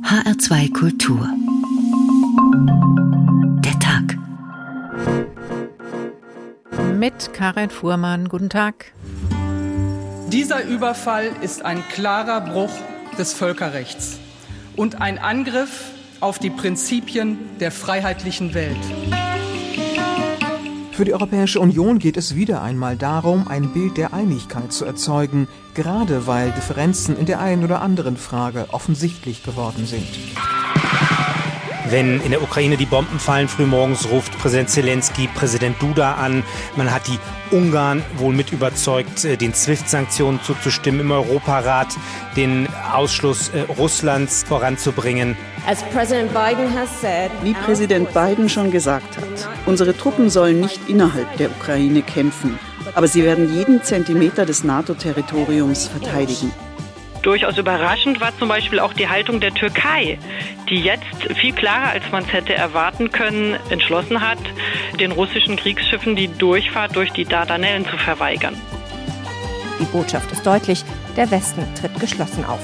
HR2 Kultur. Der Tag. Mit Karin Fuhrmann. Guten Tag. Dieser Überfall ist ein klarer Bruch des Völkerrechts und ein Angriff auf die Prinzipien der freiheitlichen Welt. Für die Europäische Union geht es wieder einmal darum, ein Bild der Einigkeit zu erzeugen, gerade weil Differenzen in der einen oder anderen Frage offensichtlich geworden sind. Wenn in der Ukraine die Bomben fallen, frühmorgens ruft Präsident Zelensky Präsident Duda an. Man hat die Ungarn wohl mit überzeugt, äh, den SWIFT-Sanktionen zuzustimmen, im Europarat den Ausschluss äh, Russlands voranzubringen. Wie Präsident Biden schon gesagt hat, unsere Truppen sollen nicht innerhalb der Ukraine kämpfen, aber sie werden jeden Zentimeter des NATO-Territoriums verteidigen. Durchaus überraschend war zum Beispiel auch die Haltung der Türkei, die jetzt viel klarer, als man es hätte erwarten können, entschlossen hat, den russischen Kriegsschiffen die Durchfahrt durch die Dardanellen zu verweigern. Die Botschaft ist deutlich, der Westen tritt geschlossen auf.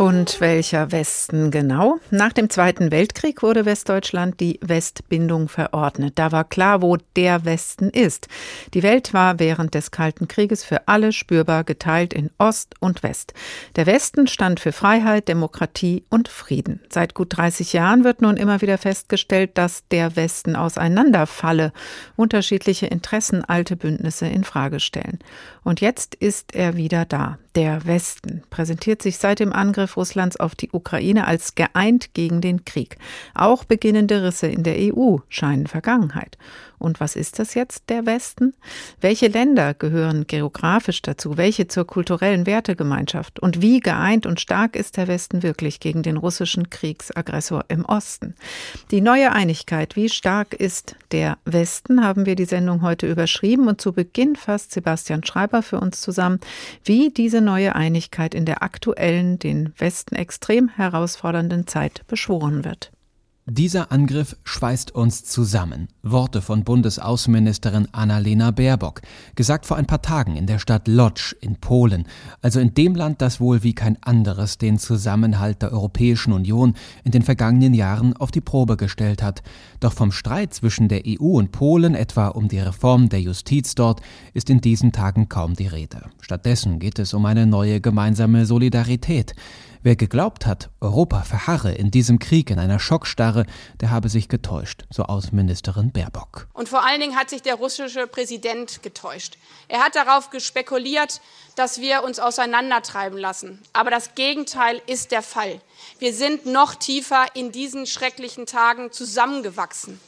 Und welcher Westen genau? Nach dem Zweiten Weltkrieg wurde Westdeutschland die Westbindung verordnet. Da war klar, wo der Westen ist. Die Welt war während des Kalten Krieges für alle spürbar geteilt in Ost und West. Der Westen stand für Freiheit, Demokratie und Frieden. Seit gut 30 Jahren wird nun immer wieder festgestellt, dass der Westen auseinanderfalle, unterschiedliche Interessen alte Bündnisse in Frage stellen. Und jetzt ist er wieder da. Der Westen präsentiert sich seit dem Angriff Russlands auf die Ukraine als geeint gegen den Krieg. Auch beginnende Risse in der EU scheinen Vergangenheit. Und was ist das jetzt, der Westen? Welche Länder gehören geografisch dazu? Welche zur kulturellen Wertegemeinschaft? Und wie geeint und stark ist der Westen wirklich gegen den russischen Kriegsaggressor im Osten? Die neue Einigkeit, wie stark ist der Westen, haben wir die Sendung heute überschrieben und zu Beginn fasst Sebastian Schreiber für uns zusammen, wie diese neue Einigkeit in der aktuellen, den Westen extrem herausfordernden Zeit beschworen wird. Dieser Angriff schweißt uns zusammen. Worte von Bundesaußenministerin Annalena Baerbock, gesagt vor ein paar Tagen in der Stadt Lodz in Polen, also in dem Land, das wohl wie kein anderes den Zusammenhalt der Europäischen Union in den vergangenen Jahren auf die Probe gestellt hat. Doch vom Streit zwischen der EU und Polen, etwa um die Reform der Justiz dort, ist in diesen Tagen kaum die Rede. Stattdessen geht es um eine neue gemeinsame Solidarität. Wer geglaubt hat, Europa verharre in diesem Krieg in einer Schockstarre, der habe sich getäuscht, so Außenministerin Baerbock. Und vor allen Dingen hat sich der russische Präsident getäuscht. Er hat darauf gespekuliert, dass wir uns auseinandertreiben lassen. Aber das Gegenteil ist der Fall. Wir sind noch tiefer in diesen schrecklichen Tagen zusammengewachsen.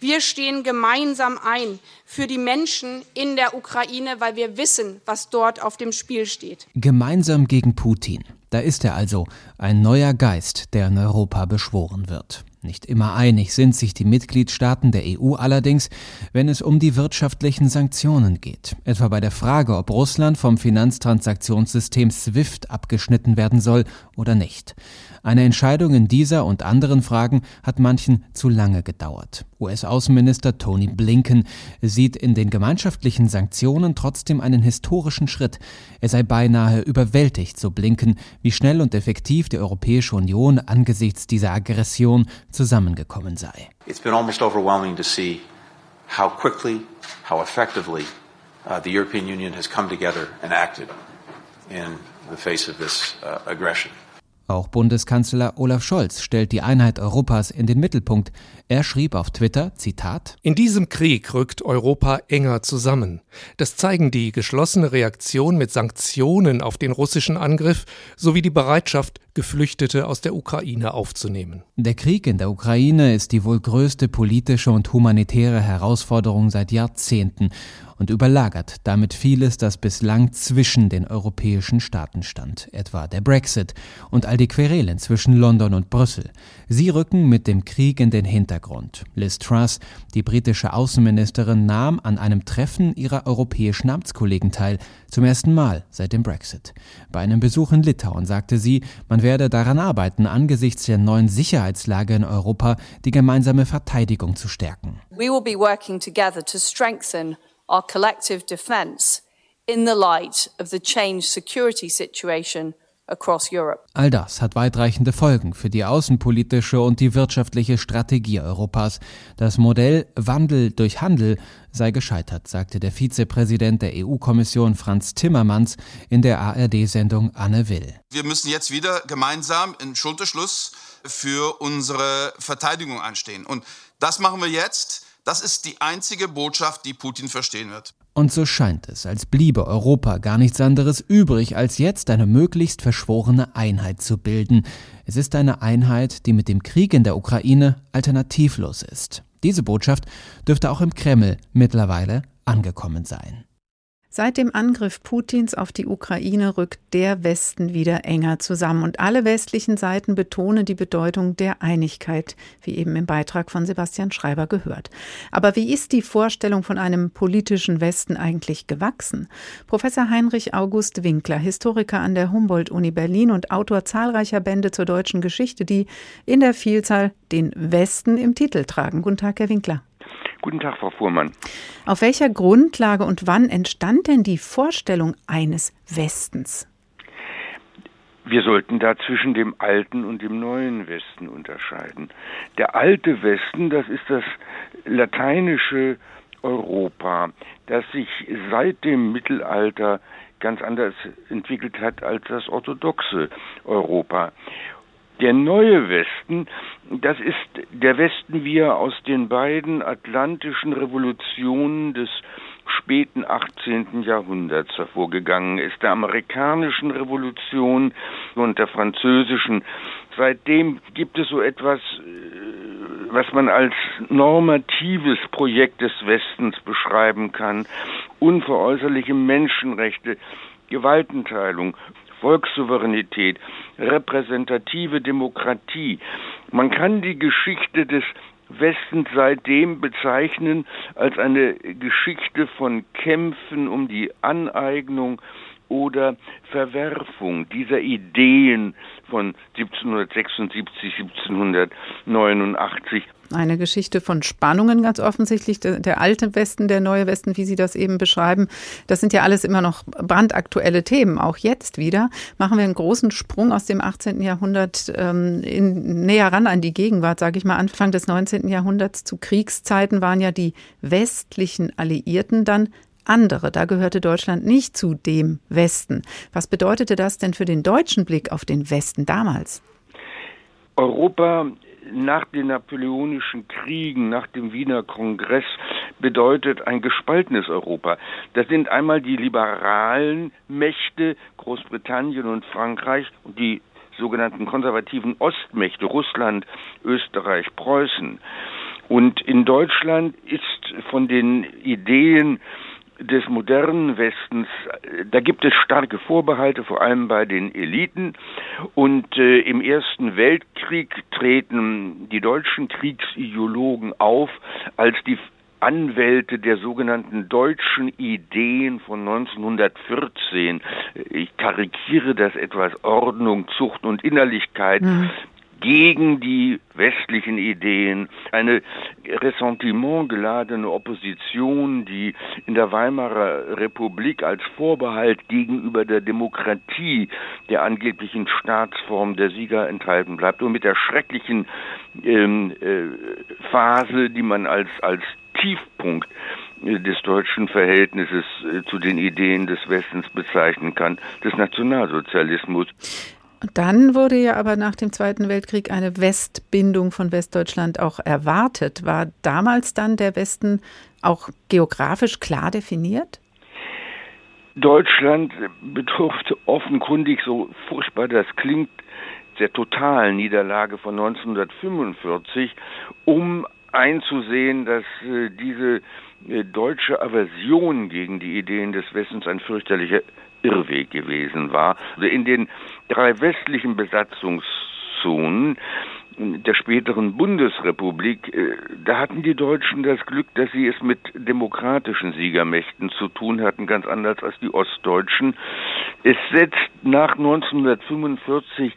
Wir stehen gemeinsam ein für die Menschen in der Ukraine, weil wir wissen, was dort auf dem Spiel steht. Gemeinsam gegen Putin. Da ist er also, ein neuer Geist, der in Europa beschworen wird. Nicht immer einig sind sich die Mitgliedstaaten der EU allerdings, wenn es um die wirtschaftlichen Sanktionen geht, etwa bei der Frage, ob Russland vom Finanztransaktionssystem SWIFT abgeschnitten werden soll oder nicht. Eine Entscheidung in dieser und anderen Fragen hat manchen zu lange gedauert. US-Außenminister Tony Blinken sieht in den gemeinschaftlichen Sanktionen trotzdem einen historischen Schritt. Er sei beinahe überwältigt, so Blinken, wie schnell und effektiv die Europäische Union angesichts dieser Aggression zusammengekommen sei. It's been almost overwhelming to see how quickly, how effectively uh, the European Union has come together and acted in the face of this uh, aggression. Auch Bundeskanzler Olaf Scholz stellt die Einheit Europas in den Mittelpunkt. Er schrieb auf Twitter, Zitat, In diesem Krieg rückt Europa enger zusammen. Das zeigen die geschlossene Reaktion mit Sanktionen auf den russischen Angriff sowie die Bereitschaft, Geflüchtete aus der Ukraine aufzunehmen. Der Krieg in der Ukraine ist die wohl größte politische und humanitäre Herausforderung seit Jahrzehnten und überlagert damit vieles, das bislang zwischen den europäischen Staaten stand, etwa der Brexit und all die Querelen zwischen London und Brüssel. Sie rücken mit dem Krieg in den Hintergrund. Liz Truss, die britische Außenministerin, nahm an einem Treffen ihrer europäischen Amtskollegen teil, zum ersten Mal seit dem Brexit. Bei einem Besuch in Litauen sagte sie, man werde daran arbeiten, angesichts der neuen Sicherheitslage in Europa die gemeinsame Verteidigung zu stärken. We will be working together to strengthen our collective defence in the light of the changed security situation. All das hat weitreichende Folgen für die außenpolitische und die wirtschaftliche Strategie Europas. Das Modell Wandel durch Handel sei gescheitert, sagte der Vizepräsident der EU-Kommission Franz Timmermans in der ARD-Sendung Anne Will. Wir müssen jetzt wieder gemeinsam im Schulterschluss für unsere Verteidigung einstehen. Und das machen wir jetzt. Das ist die einzige Botschaft, die Putin verstehen wird. Und so scheint es, als bliebe Europa gar nichts anderes übrig, als jetzt eine möglichst verschworene Einheit zu bilden. Es ist eine Einheit, die mit dem Krieg in der Ukraine alternativlos ist. Diese Botschaft dürfte auch im Kreml mittlerweile angekommen sein. Seit dem Angriff Putins auf die Ukraine rückt der Westen wieder enger zusammen und alle westlichen Seiten betonen die Bedeutung der Einigkeit, wie eben im Beitrag von Sebastian Schreiber gehört. Aber wie ist die Vorstellung von einem politischen Westen eigentlich gewachsen? Professor Heinrich August Winkler, Historiker an der Humboldt-Uni Berlin und Autor zahlreicher Bände zur deutschen Geschichte, die in der Vielzahl den Westen im Titel tragen. Guten Tag, Herr Winkler. Guten Tag, Frau Fuhrmann. Auf welcher Grundlage und wann entstand denn die Vorstellung eines Westens? Wir sollten da zwischen dem alten und dem neuen Westen unterscheiden. Der alte Westen, das ist das lateinische Europa, das sich seit dem Mittelalter ganz anders entwickelt hat als das orthodoxe Europa. Der neue Westen, das ist der Westen, wie er aus den beiden atlantischen Revolutionen des späten 18. Jahrhunderts hervorgegangen ist, der amerikanischen Revolution und der französischen. Seitdem gibt es so etwas, äh, was man als normatives Projekt des Westens beschreiben kann, unveräußerliche Menschenrechte, Gewaltenteilung, Volkssouveränität, repräsentative Demokratie. Man kann die Geschichte des Westens seitdem bezeichnen als eine Geschichte von Kämpfen um die Aneignung oder Verwerfung dieser Ideen von 1776, 1789 eine Geschichte von Spannungen ganz offensichtlich. Der, der, alte Westen, der neue Westen, wie Sie das eben beschreiben, das sind ja alles immer noch brandaktuelle Themen, auch jetzt wieder. Machen wir einen großen Sprung aus dem 18. Jahrhundert ähm, in, näher ran an die Gegenwart, sage ich mal. Anfang des 19. Jahrhunderts zu Kriegszeiten waren ja die westlichen Alliierten dann andere. Da gehörte Deutschland nicht zu dem Westen. Was bedeutete das denn für den deutschen Blick auf den Westen damals? Europa nach den napoleonischen Kriegen, nach dem Wiener Kongress bedeutet ein gespaltenes Europa. Das sind einmal die liberalen Mächte, Großbritannien und Frankreich und die sogenannten konservativen Ostmächte, Russland, Österreich, Preußen. Und in Deutschland ist von den Ideen des modernen Westens, da gibt es starke Vorbehalte, vor allem bei den Eliten. Und äh, im Ersten Weltkrieg treten die deutschen Kriegsideologen auf als die Anwälte der sogenannten deutschen Ideen von 1914. Ich karikiere das etwas Ordnung, Zucht und Innerlichkeit. Mhm gegen die westlichen Ideen, eine Ressentiment geladene Opposition, die in der Weimarer Republik als Vorbehalt gegenüber der Demokratie der angeblichen Staatsform der Sieger enthalten bleibt und mit der schrecklichen ähm, äh, Phase, die man als als Tiefpunkt äh, des deutschen Verhältnisses äh, zu den Ideen des Westens bezeichnen kann, des Nationalsozialismus. Und dann wurde ja aber nach dem Zweiten Weltkrieg eine Westbindung von Westdeutschland auch erwartet. War damals dann der Westen auch geografisch klar definiert? Deutschland bedurfte offenkundig, so furchtbar das klingt, der totalen Niederlage von 1945, um einzusehen, dass äh, diese äh, deutsche Aversion gegen die Ideen des Westens ein fürchterlicher Irrweg gewesen war. Also in den drei westlichen Besatzungszonen der späteren Bundesrepublik, äh, da hatten die Deutschen das Glück, dass sie es mit demokratischen Siegermächten zu tun hatten, ganz anders als die Ostdeutschen, Es setzt nach 1945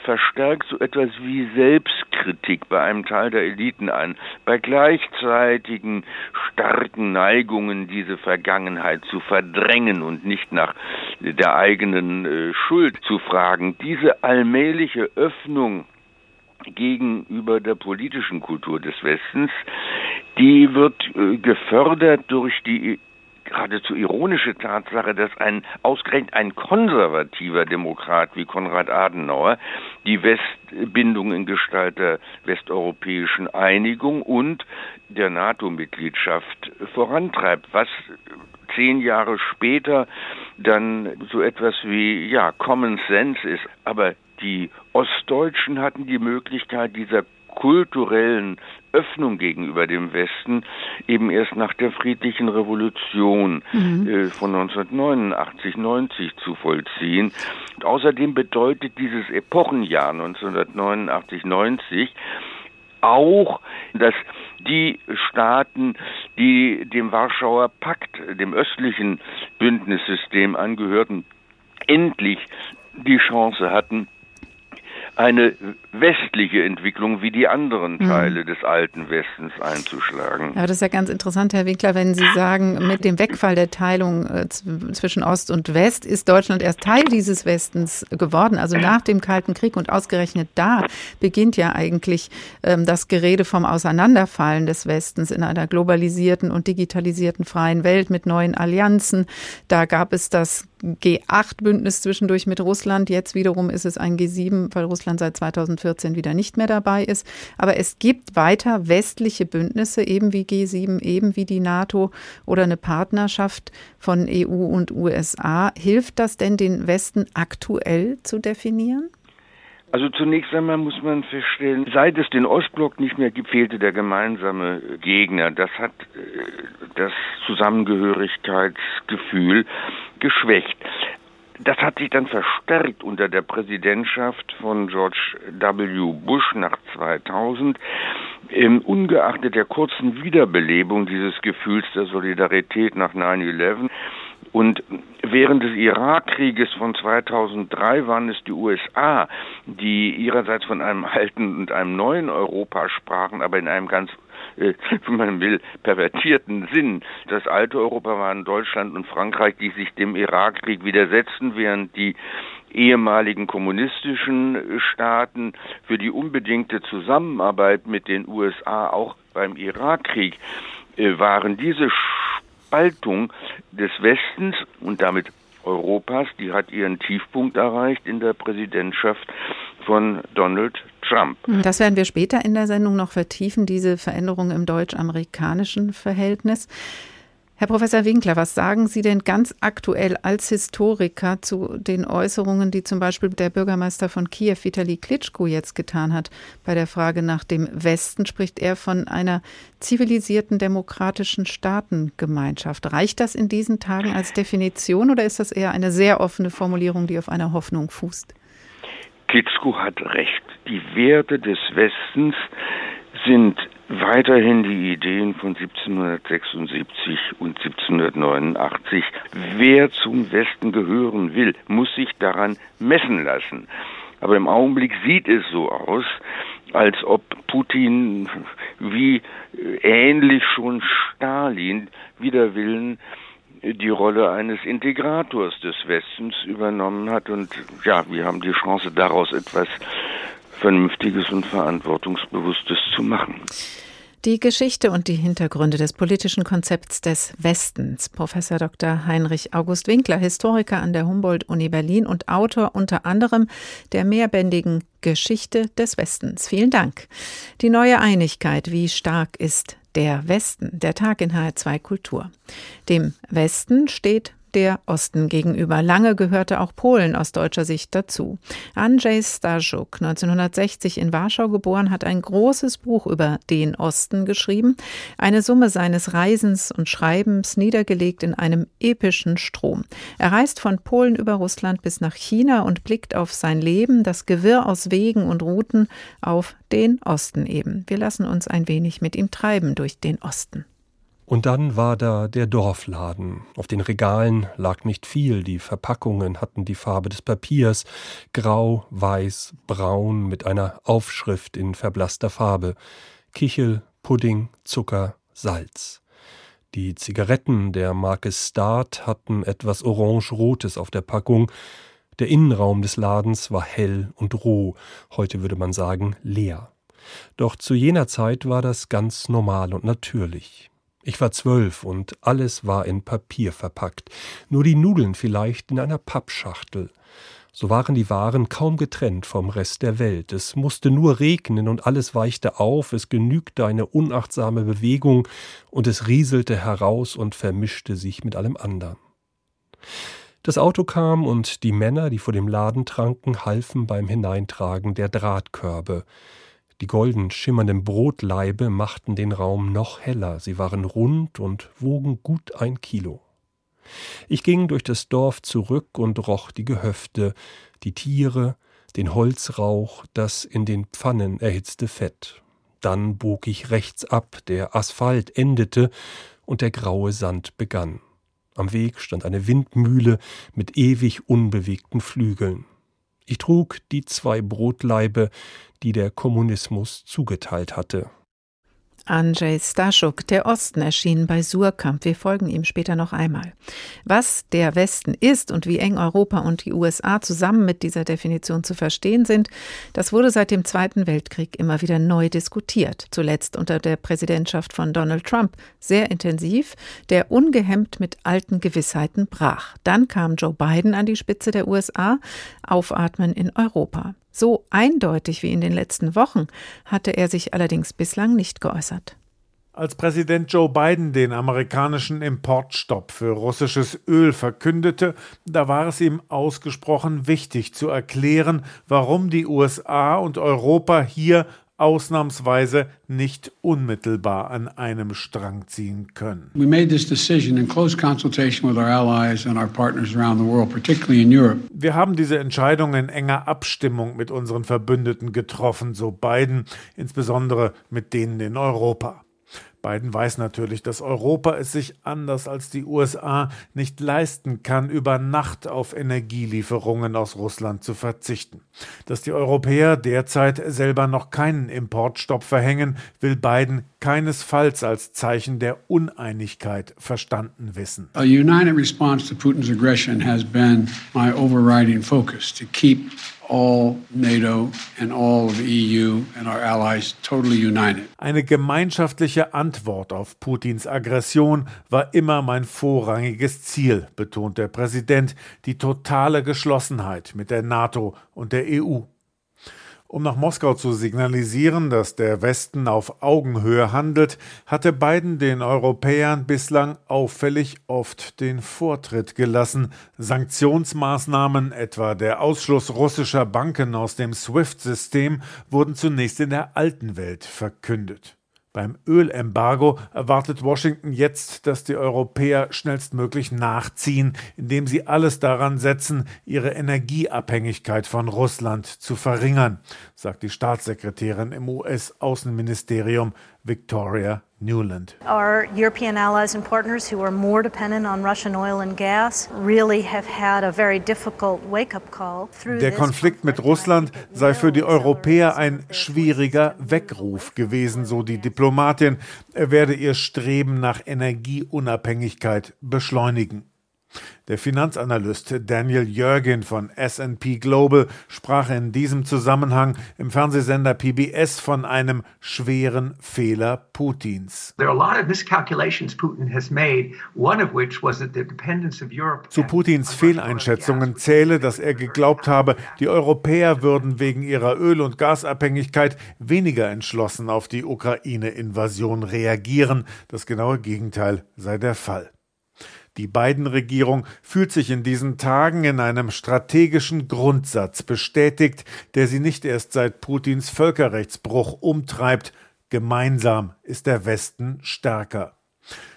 verstärkt so etwas wie Selbstkritik bei einem Teil der Eliten ein, bei gleichzeitigen starken Neigungen, diese Vergangenheit zu verdrängen und nicht nach der eigenen äh, Schuld zu fragen. Diese allmähliche Öffnung gegenüber der politischen Kultur des Westens, die wird äh, gefördert durch die geradezu ironische Tatsache, dass ein ausgerechnet ein konservativer Demokrat wie Konrad Adenauer die Westbindung in Gestalt der westeuropäischen Einigung und der NATO-Mitgliedschaft vorantreibt, was zehn Jahre später dann so etwas wie ja Common Sense ist. Aber die Ostdeutschen hatten die Möglichkeit dieser kulturellen Öffnung gegenüber dem Westen eben erst nach der friedlichen Revolution mhm. äh, von 1989, 90 zu vollziehen. Und außerdem bedeutet dieses Epochenjahr 1989, 90 auch, dass die Staaten, die dem Warschauer Pakt, dem östlichen Bündnissystem angehörten, endlich die Chance hatten, eine westliche Entwicklung wie die anderen mhm. Teile mhm. des alten Westens einzuschlagen. Ja, das ist ja ganz interessant, Herr Winkler, wenn Sie sagen, mit dem Wegfall der Teilung äh, zwischen Ost und West ist Deutschland erst Teil dieses Westens geworden, also nach dem Kalten Krieg und ausgerechnet da beginnt ja eigentlich ähm, das Gerede vom Auseinanderfallen des Westens in einer globalisierten und digitalisierten freien Welt mit neuen Allianzen. Da gab es das G8-Bündnis zwischendurch mit Russland. Jetzt wiederum ist es ein G7, weil Russland seit 2014 wieder nicht mehr dabei ist. Aber es gibt weiter westliche Bündnisse, eben wie G7, eben wie die NATO oder eine Partnerschaft von EU und USA. Hilft das denn den Westen aktuell zu definieren? Also zunächst einmal muss man feststellen, seit es den Ostblock nicht mehr gibt, fehlte der gemeinsame Gegner. Das hat äh, das Zusammengehörigkeitsgefühl geschwächt. Das hat sich dann verstärkt unter der Präsidentschaft von George W. Bush nach 2000. Ähm, ungeachtet der kurzen Wiederbelebung dieses Gefühls der Solidarität nach 9-11 und während des Irakkrieges von 2003 waren es die USA, die ihrerseits von einem alten und einem neuen Europa sprachen, aber in einem ganz äh, wenn man will, pervertierten Sinn. Das alte Europa waren Deutschland und Frankreich, die sich dem Irakkrieg widersetzten, während die ehemaligen kommunistischen Staaten für die unbedingte Zusammenarbeit mit den USA auch beim Irakkrieg äh, waren. Diese Spaltung des Westens und damit Europas, die hat ihren Tiefpunkt erreicht in der Präsidentschaft von Donald Trump. Das werden wir später in der Sendung noch vertiefen, diese Veränderung im deutsch-amerikanischen Verhältnis. Herr Professor Winkler, was sagen Sie denn ganz aktuell als Historiker zu den Äußerungen, die zum Beispiel der Bürgermeister von Kiew, Vitali Klitschko, jetzt getan hat? Bei der Frage nach dem Westen spricht er von einer zivilisierten demokratischen Staatengemeinschaft. Reicht das in diesen Tagen als Definition oder ist das eher eine sehr offene Formulierung, die auf einer Hoffnung fußt? Klitschko hat recht. Die Werte des Westens sind weiterhin die Ideen von 1776 und 1789. Wer zum Westen gehören will, muss sich daran messen lassen. Aber im Augenblick sieht es so aus, als ob Putin wie ähnlich schon Stalin wider Willen die Rolle eines Integrators des Westens übernommen hat. Und ja, wir haben die Chance, daraus etwas Vernünftiges und Verantwortungsbewusstes zu machen. Die Geschichte und die Hintergründe des politischen Konzepts des Westens. Professor Dr. Heinrich August Winkler, Historiker an der Humboldt-Uni Berlin und Autor unter anderem der mehrbändigen Geschichte des Westens. Vielen Dank. Die neue Einigkeit, wie stark ist der Westen, der Tag in HR2 Kultur. Dem Westen steht der Osten gegenüber. Lange gehörte auch Polen aus deutscher Sicht dazu. Andrzej Stajuk, 1960 in Warschau geboren, hat ein großes Buch über den Osten geschrieben, eine Summe seines Reisens und Schreibens niedergelegt in einem epischen Strom. Er reist von Polen über Russland bis nach China und blickt auf sein Leben, das Gewirr aus Wegen und Routen, auf den Osten eben. Wir lassen uns ein wenig mit ihm treiben durch den Osten. Und dann war da der Dorfladen. Auf den Regalen lag nicht viel, die Verpackungen hatten die Farbe des Papiers, grau, weiß, braun mit einer Aufschrift in verblasster Farbe. Kichel, Pudding, Zucker, Salz. Die Zigaretten der Marke Start hatten etwas orange-rotes auf der Packung. Der Innenraum des Ladens war hell und roh, heute würde man sagen leer. Doch zu jener Zeit war das ganz normal und natürlich. Ich war zwölf und alles war in Papier verpackt, nur die Nudeln vielleicht in einer Pappschachtel. So waren die Waren kaum getrennt vom Rest der Welt. Es musste nur regnen und alles weichte auf, es genügte eine unachtsame Bewegung und es rieselte heraus und vermischte sich mit allem anderen. Das Auto kam und die Männer, die vor dem Laden tranken, halfen beim Hineintragen der Drahtkörbe. Die golden schimmernden Brotlaibe machten den Raum noch heller, sie waren rund und wogen gut ein Kilo. Ich ging durch das Dorf zurück und roch die Gehöfte, die Tiere, den Holzrauch, das in den Pfannen erhitzte Fett. Dann bog ich rechts ab, der Asphalt endete und der graue Sand begann. Am Weg stand eine Windmühle mit ewig unbewegten Flügeln. Ich trug die zwei Brotlaibe, die der Kommunismus zugeteilt hatte. Andrzej Staszuk, der Osten, erschien bei Surkamp. Wir folgen ihm später noch einmal. Was der Westen ist und wie eng Europa und die USA zusammen mit dieser Definition zu verstehen sind, das wurde seit dem Zweiten Weltkrieg immer wieder neu diskutiert. Zuletzt unter der Präsidentschaft von Donald Trump sehr intensiv, der ungehemmt mit alten Gewissheiten brach. Dann kam Joe Biden an die Spitze der USA, Aufatmen in Europa. So eindeutig wie in den letzten Wochen hatte er sich allerdings bislang nicht geäußert. Als Präsident Joe Biden den amerikanischen Importstopp für russisches Öl verkündete, da war es ihm ausgesprochen wichtig zu erklären, warum die USA und Europa hier ausnahmsweise nicht unmittelbar an einem Strang ziehen können. We made this decision in close consultation with our allies and our partners around the world, particularly in Europe. Wir haben diese Entscheidung in enger Abstimmung mit unseren Verbündeten getroffen, so Biden, insbesondere mit denen in Europa. Biden weiß natürlich, dass Europa es sich anders als die USA nicht leisten kann, über Nacht auf Energielieferungen aus Russland zu verzichten. Dass die Europäer derzeit selber noch keinen Importstopp verhängen, will Biden keinesfalls als Zeichen der Uneinigkeit verstanden wissen. A united response to Putin's aggression has been my overriding focus to keep united. Eine gemeinschaftliche Antwort auf Putins Aggression war immer mein vorrangiges Ziel, betont der Präsident, die totale Geschlossenheit mit der NATO und der EU um nach Moskau zu signalisieren, dass der Westen auf Augenhöhe handelt, hatte Biden den Europäern bislang auffällig oft den Vortritt gelassen. Sanktionsmaßnahmen, etwa der Ausschluss russischer Banken aus dem SWIFT-System, wurden zunächst in der alten Welt verkündet. Beim Ölembargo erwartet Washington jetzt, dass die Europäer schnellstmöglich nachziehen, indem sie alles daran setzen, ihre Energieabhängigkeit von Russland zu verringern, sagt die Staatssekretärin im US-Außenministerium Victoria Newland. Our European allies and partners who are more dependent on Russian oil and gas really have had a very difficult wake-up call. Der Konflikt mit Russland sei für die Europäer ein schwieriger Weckruf gewesen, so die Diplomatin. Er werde ihr Streben nach Energieunabhängigkeit beschleunigen. Der Finanzanalyst Daniel Jörgen von S&P Global sprach in diesem Zusammenhang im Fernsehsender PBS von einem schweren Fehler Putins. Zu Putins Fehleinschätzungen zähle, dass er geglaubt habe, die Europäer würden wegen ihrer Öl- und Gasabhängigkeit weniger entschlossen auf die Ukraine-Invasion reagieren. Das genaue Gegenteil sei der Fall. Die Biden-Regierung fühlt sich in diesen Tagen in einem strategischen Grundsatz bestätigt, der sie nicht erst seit Putins Völkerrechtsbruch umtreibt. Gemeinsam ist der Westen stärker.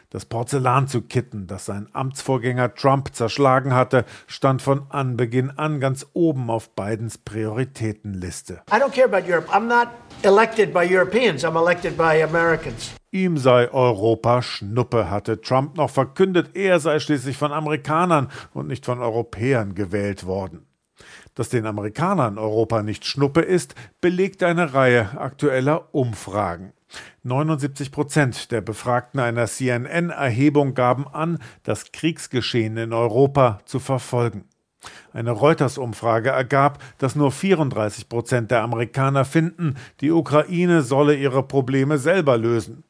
Das Porzellan zu kitten, das sein Amtsvorgänger Trump zerschlagen hatte, stand von Anbeginn an ganz oben auf Bidens Prioritätenliste. I don't care about Europe. I'm not elected by Europeans. I'm elected by Americans. Ihm sei Europa Schnuppe, hatte Trump noch verkündet. Er sei schließlich von Amerikanern und nicht von Europäern gewählt worden. Dass den Amerikanern Europa nicht Schnuppe ist, belegt eine Reihe aktueller Umfragen. 79 Prozent der Befragten einer CNN-Erhebung gaben an, das Kriegsgeschehen in Europa zu verfolgen. Eine Reuters-Umfrage ergab, dass nur 34 Prozent der Amerikaner finden, die Ukraine solle ihre Probleme selber lösen.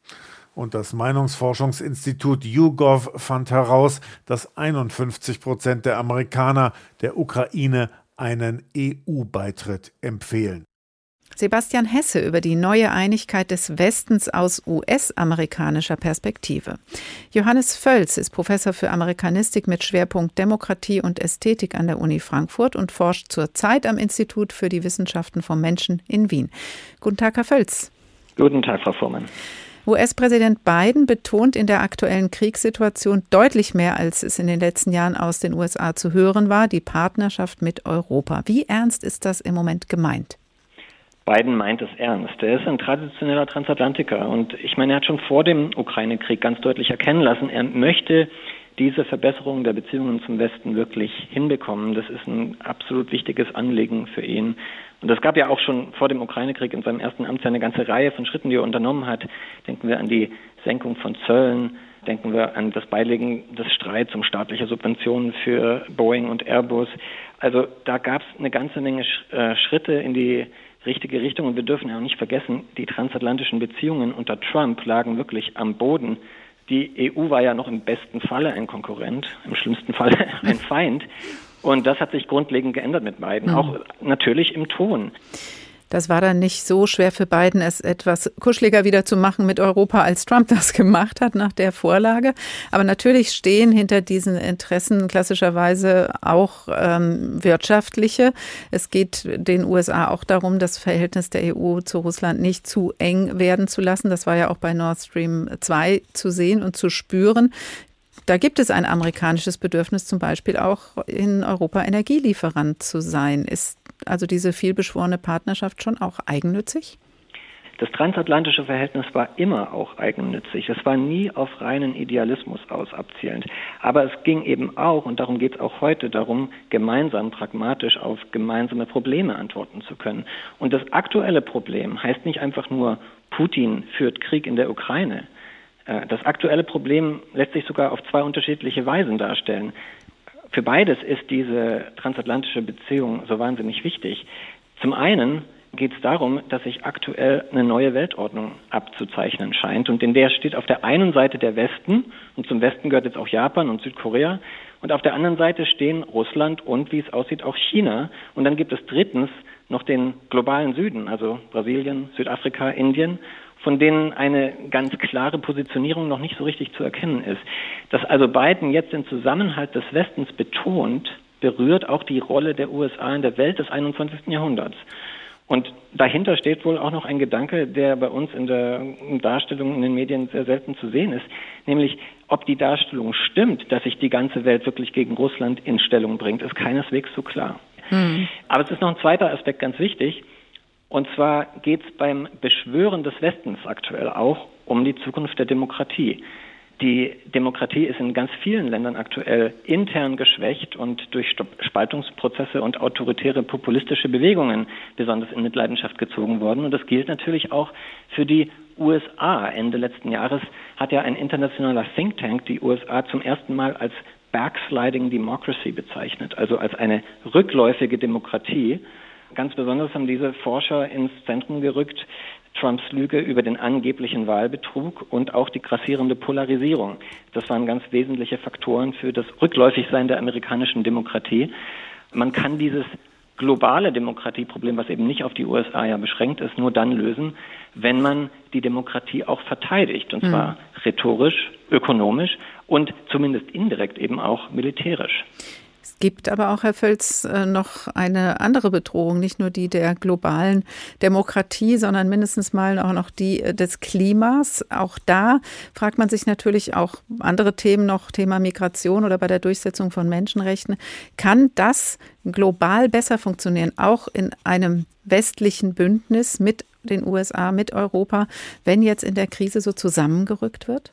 Und das Meinungsforschungsinstitut YouGov fand heraus, dass 51 Prozent der Amerikaner der Ukraine einen EU-Beitritt empfehlen. Sebastian Hesse über die neue Einigkeit des Westens aus US-amerikanischer Perspektive. Johannes Völz ist Professor für Amerikanistik mit Schwerpunkt Demokratie und Ästhetik an der Uni Frankfurt und forscht zurzeit am Institut für die Wissenschaften vom Menschen in Wien. Guten Tag, Herr Völz. Guten Tag, Frau Fuhrmann. US-Präsident Biden betont in der aktuellen Kriegssituation deutlich mehr, als es in den letzten Jahren aus den USA zu hören war, die Partnerschaft mit Europa. Wie ernst ist das im Moment gemeint? Biden meint es ernst. Er ist ein traditioneller Transatlantiker und ich meine, er hat schon vor dem Ukraine-Krieg ganz deutlich erkennen lassen, er möchte diese Verbesserung der Beziehungen zum Westen wirklich hinbekommen. Das ist ein absolut wichtiges Anliegen für ihn. Und es gab ja auch schon vor dem Ukraine-Krieg in seinem ersten Amtsjahr eine ganze Reihe von Schritten, die er unternommen hat. Denken wir an die Senkung von Zöllen, denken wir an das Beilegen des Streits um staatliche Subventionen für Boeing und Airbus. Also da gab es eine ganze Menge äh, Schritte in die richtige Richtung. Und wir dürfen ja auch nicht vergessen, die transatlantischen Beziehungen unter Trump lagen wirklich am Boden. Die EU war ja noch im besten Falle ein Konkurrent, im schlimmsten Falle ein Feind. Und das hat sich grundlegend geändert mit beiden, mhm. auch natürlich im Ton. Das war dann nicht so schwer für Biden, es etwas kuscheliger wieder zu machen mit Europa, als Trump das gemacht hat nach der Vorlage. Aber natürlich stehen hinter diesen Interessen klassischerweise auch ähm, wirtschaftliche. Es geht den USA auch darum, das Verhältnis der EU zu Russland nicht zu eng werden zu lassen. Das war ja auch bei Nord Stream 2 zu sehen und zu spüren. Da gibt es ein amerikanisches Bedürfnis, zum Beispiel auch in Europa Energielieferant zu sein. Ist also diese vielbeschworene Partnerschaft schon auch eigennützig? Das transatlantische Verhältnis war immer auch eigennützig. Es war nie auf reinen Idealismus aus abzielend. Aber es ging eben auch, und darum geht es auch heute, darum, gemeinsam pragmatisch auf gemeinsame Probleme antworten zu können. Und das aktuelle Problem heißt nicht einfach nur, Putin führt Krieg in der Ukraine. Äh, das aktuelle Problem lässt sich sogar auf zwei unterschiedliche Weisen darstellen. Für beides ist diese transatlantische Beziehung so wahnsinnig wichtig. Zum einen geht es darum, dass sich aktuell eine neue Weltordnung abzuzeichnen scheint. Und in der steht auf der einen Seite der Westen, und zum Westen gehört jetzt auch Japan und Südkorea, und auf der anderen Seite stehen Russland und, wie es aussieht, auch China. Und dann gibt es drittens noch den globalen Süden, also Brasilien, Südafrika, Indien von denen eine ganz klare Positionierung noch nicht so richtig zu erkennen ist. Dass also Biden jetzt den Zusammenhalt des Westens betont, berührt auch die Rolle der USA in der Welt des 21. Jahrhunderts. Und dahinter steht wohl auch noch ein Gedanke, der bei uns in der Darstellung in den Medien sehr selten zu sehen ist, nämlich ob die Darstellung stimmt, dass sich die ganze Welt wirklich gegen Russland in Stellung bringt, ist keineswegs so klar. Hm. Aber es ist noch ein zweiter Aspekt ganz wichtig. Und zwar geht es beim Beschwören des Westens aktuell auch um die Zukunft der Demokratie. Die Demokratie ist in ganz vielen Ländern aktuell intern geschwächt und durch Spaltungsprozesse und autoritäre populistische Bewegungen besonders in Mitleidenschaft gezogen worden. Und das gilt natürlich auch für die USA. Ende letzten Jahres hat ja ein internationaler Think Tank die USA zum ersten Mal als Backsliding Democracy bezeichnet, also als eine rückläufige Demokratie. Ganz besonders haben diese Forscher ins Zentrum gerückt Trumps Lüge über den angeblichen Wahlbetrug und auch die grassierende Polarisierung. Das waren ganz wesentliche Faktoren für das Rückläufigsein der amerikanischen Demokratie. Man kann dieses globale Demokratieproblem, was eben nicht auf die USA ja beschränkt ist, nur dann lösen, wenn man die Demokratie auch verteidigt, und zwar mhm. rhetorisch, ökonomisch und zumindest indirekt eben auch militärisch. Gibt aber auch, Herr Völz, äh, noch eine andere Bedrohung, nicht nur die der globalen Demokratie, sondern mindestens mal auch noch die äh, des Klimas. Auch da fragt man sich natürlich auch andere Themen noch, Thema Migration oder bei der Durchsetzung von Menschenrechten. Kann das global besser funktionieren, auch in einem westlichen Bündnis mit den USA, mit Europa, wenn jetzt in der Krise so zusammengerückt wird?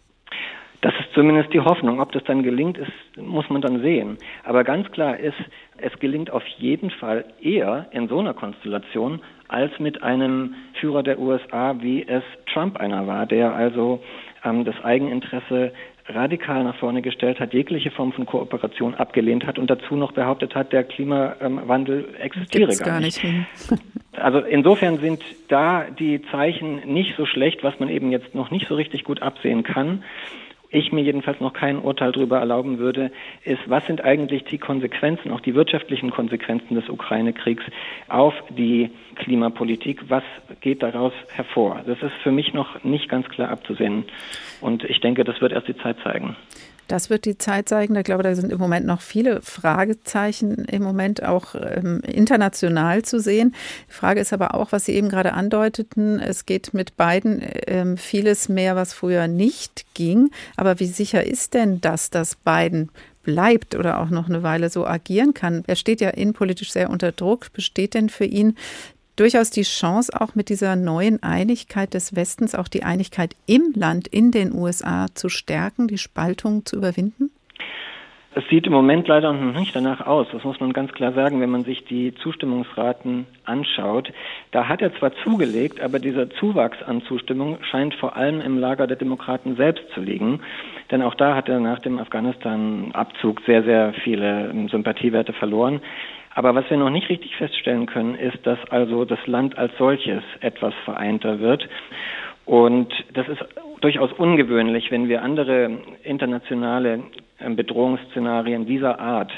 Das ist zumindest die Hoffnung. Ob das dann gelingt, ist, muss man dann sehen. Aber ganz klar ist, es gelingt auf jeden Fall eher in so einer Konstellation als mit einem Führer der USA, wie es Trump einer war, der also ähm, das Eigeninteresse radikal nach vorne gestellt hat, jegliche Form von Kooperation abgelehnt hat und dazu noch behauptet hat, der Klimawandel existiere Gibt's gar nicht. Gar nicht. Also insofern sind da die Zeichen nicht so schlecht, was man eben jetzt noch nicht so richtig gut absehen kann ich mir jedenfalls noch kein Urteil darüber erlauben würde, ist, was sind eigentlich die Konsequenzen, auch die wirtschaftlichen Konsequenzen des Ukraine-Kriegs auf die Klimapolitik? Was geht daraus hervor? Das ist für mich noch nicht ganz klar abzusehen. Und ich denke, das wird erst die Zeit zeigen. Das wird die Zeit zeigen. Ich glaube, da sind im Moment noch viele Fragezeichen im Moment auch ähm, international zu sehen. Die Frage ist aber auch, was Sie eben gerade andeuteten, es geht mit beiden ähm, vieles mehr, was früher nicht ging. Aber wie sicher ist denn das, dass Biden bleibt oder auch noch eine Weile so agieren kann. Er steht ja innenpolitisch sehr unter Druck. Besteht denn für ihn durchaus die Chance, auch mit dieser neuen Einigkeit des Westens, auch die Einigkeit im Land, in den USA zu stärken, die Spaltung zu überwinden? Es sieht im Moment leider noch nicht danach aus. Das muss man ganz klar sagen, wenn man sich die Zustimmungsraten anschaut. Da hat er zwar zugelegt, aber dieser Zuwachs an Zustimmung scheint vor allem im Lager der Demokraten selbst zu liegen. Denn auch da hat er nach dem Afghanistan-Abzug sehr, sehr viele Sympathiewerte verloren. Aber was wir noch nicht richtig feststellen können, ist, dass also das Land als solches etwas vereinter wird. Und das ist durchaus ungewöhnlich, wenn wir andere internationale äh, Bedrohungsszenarien dieser Art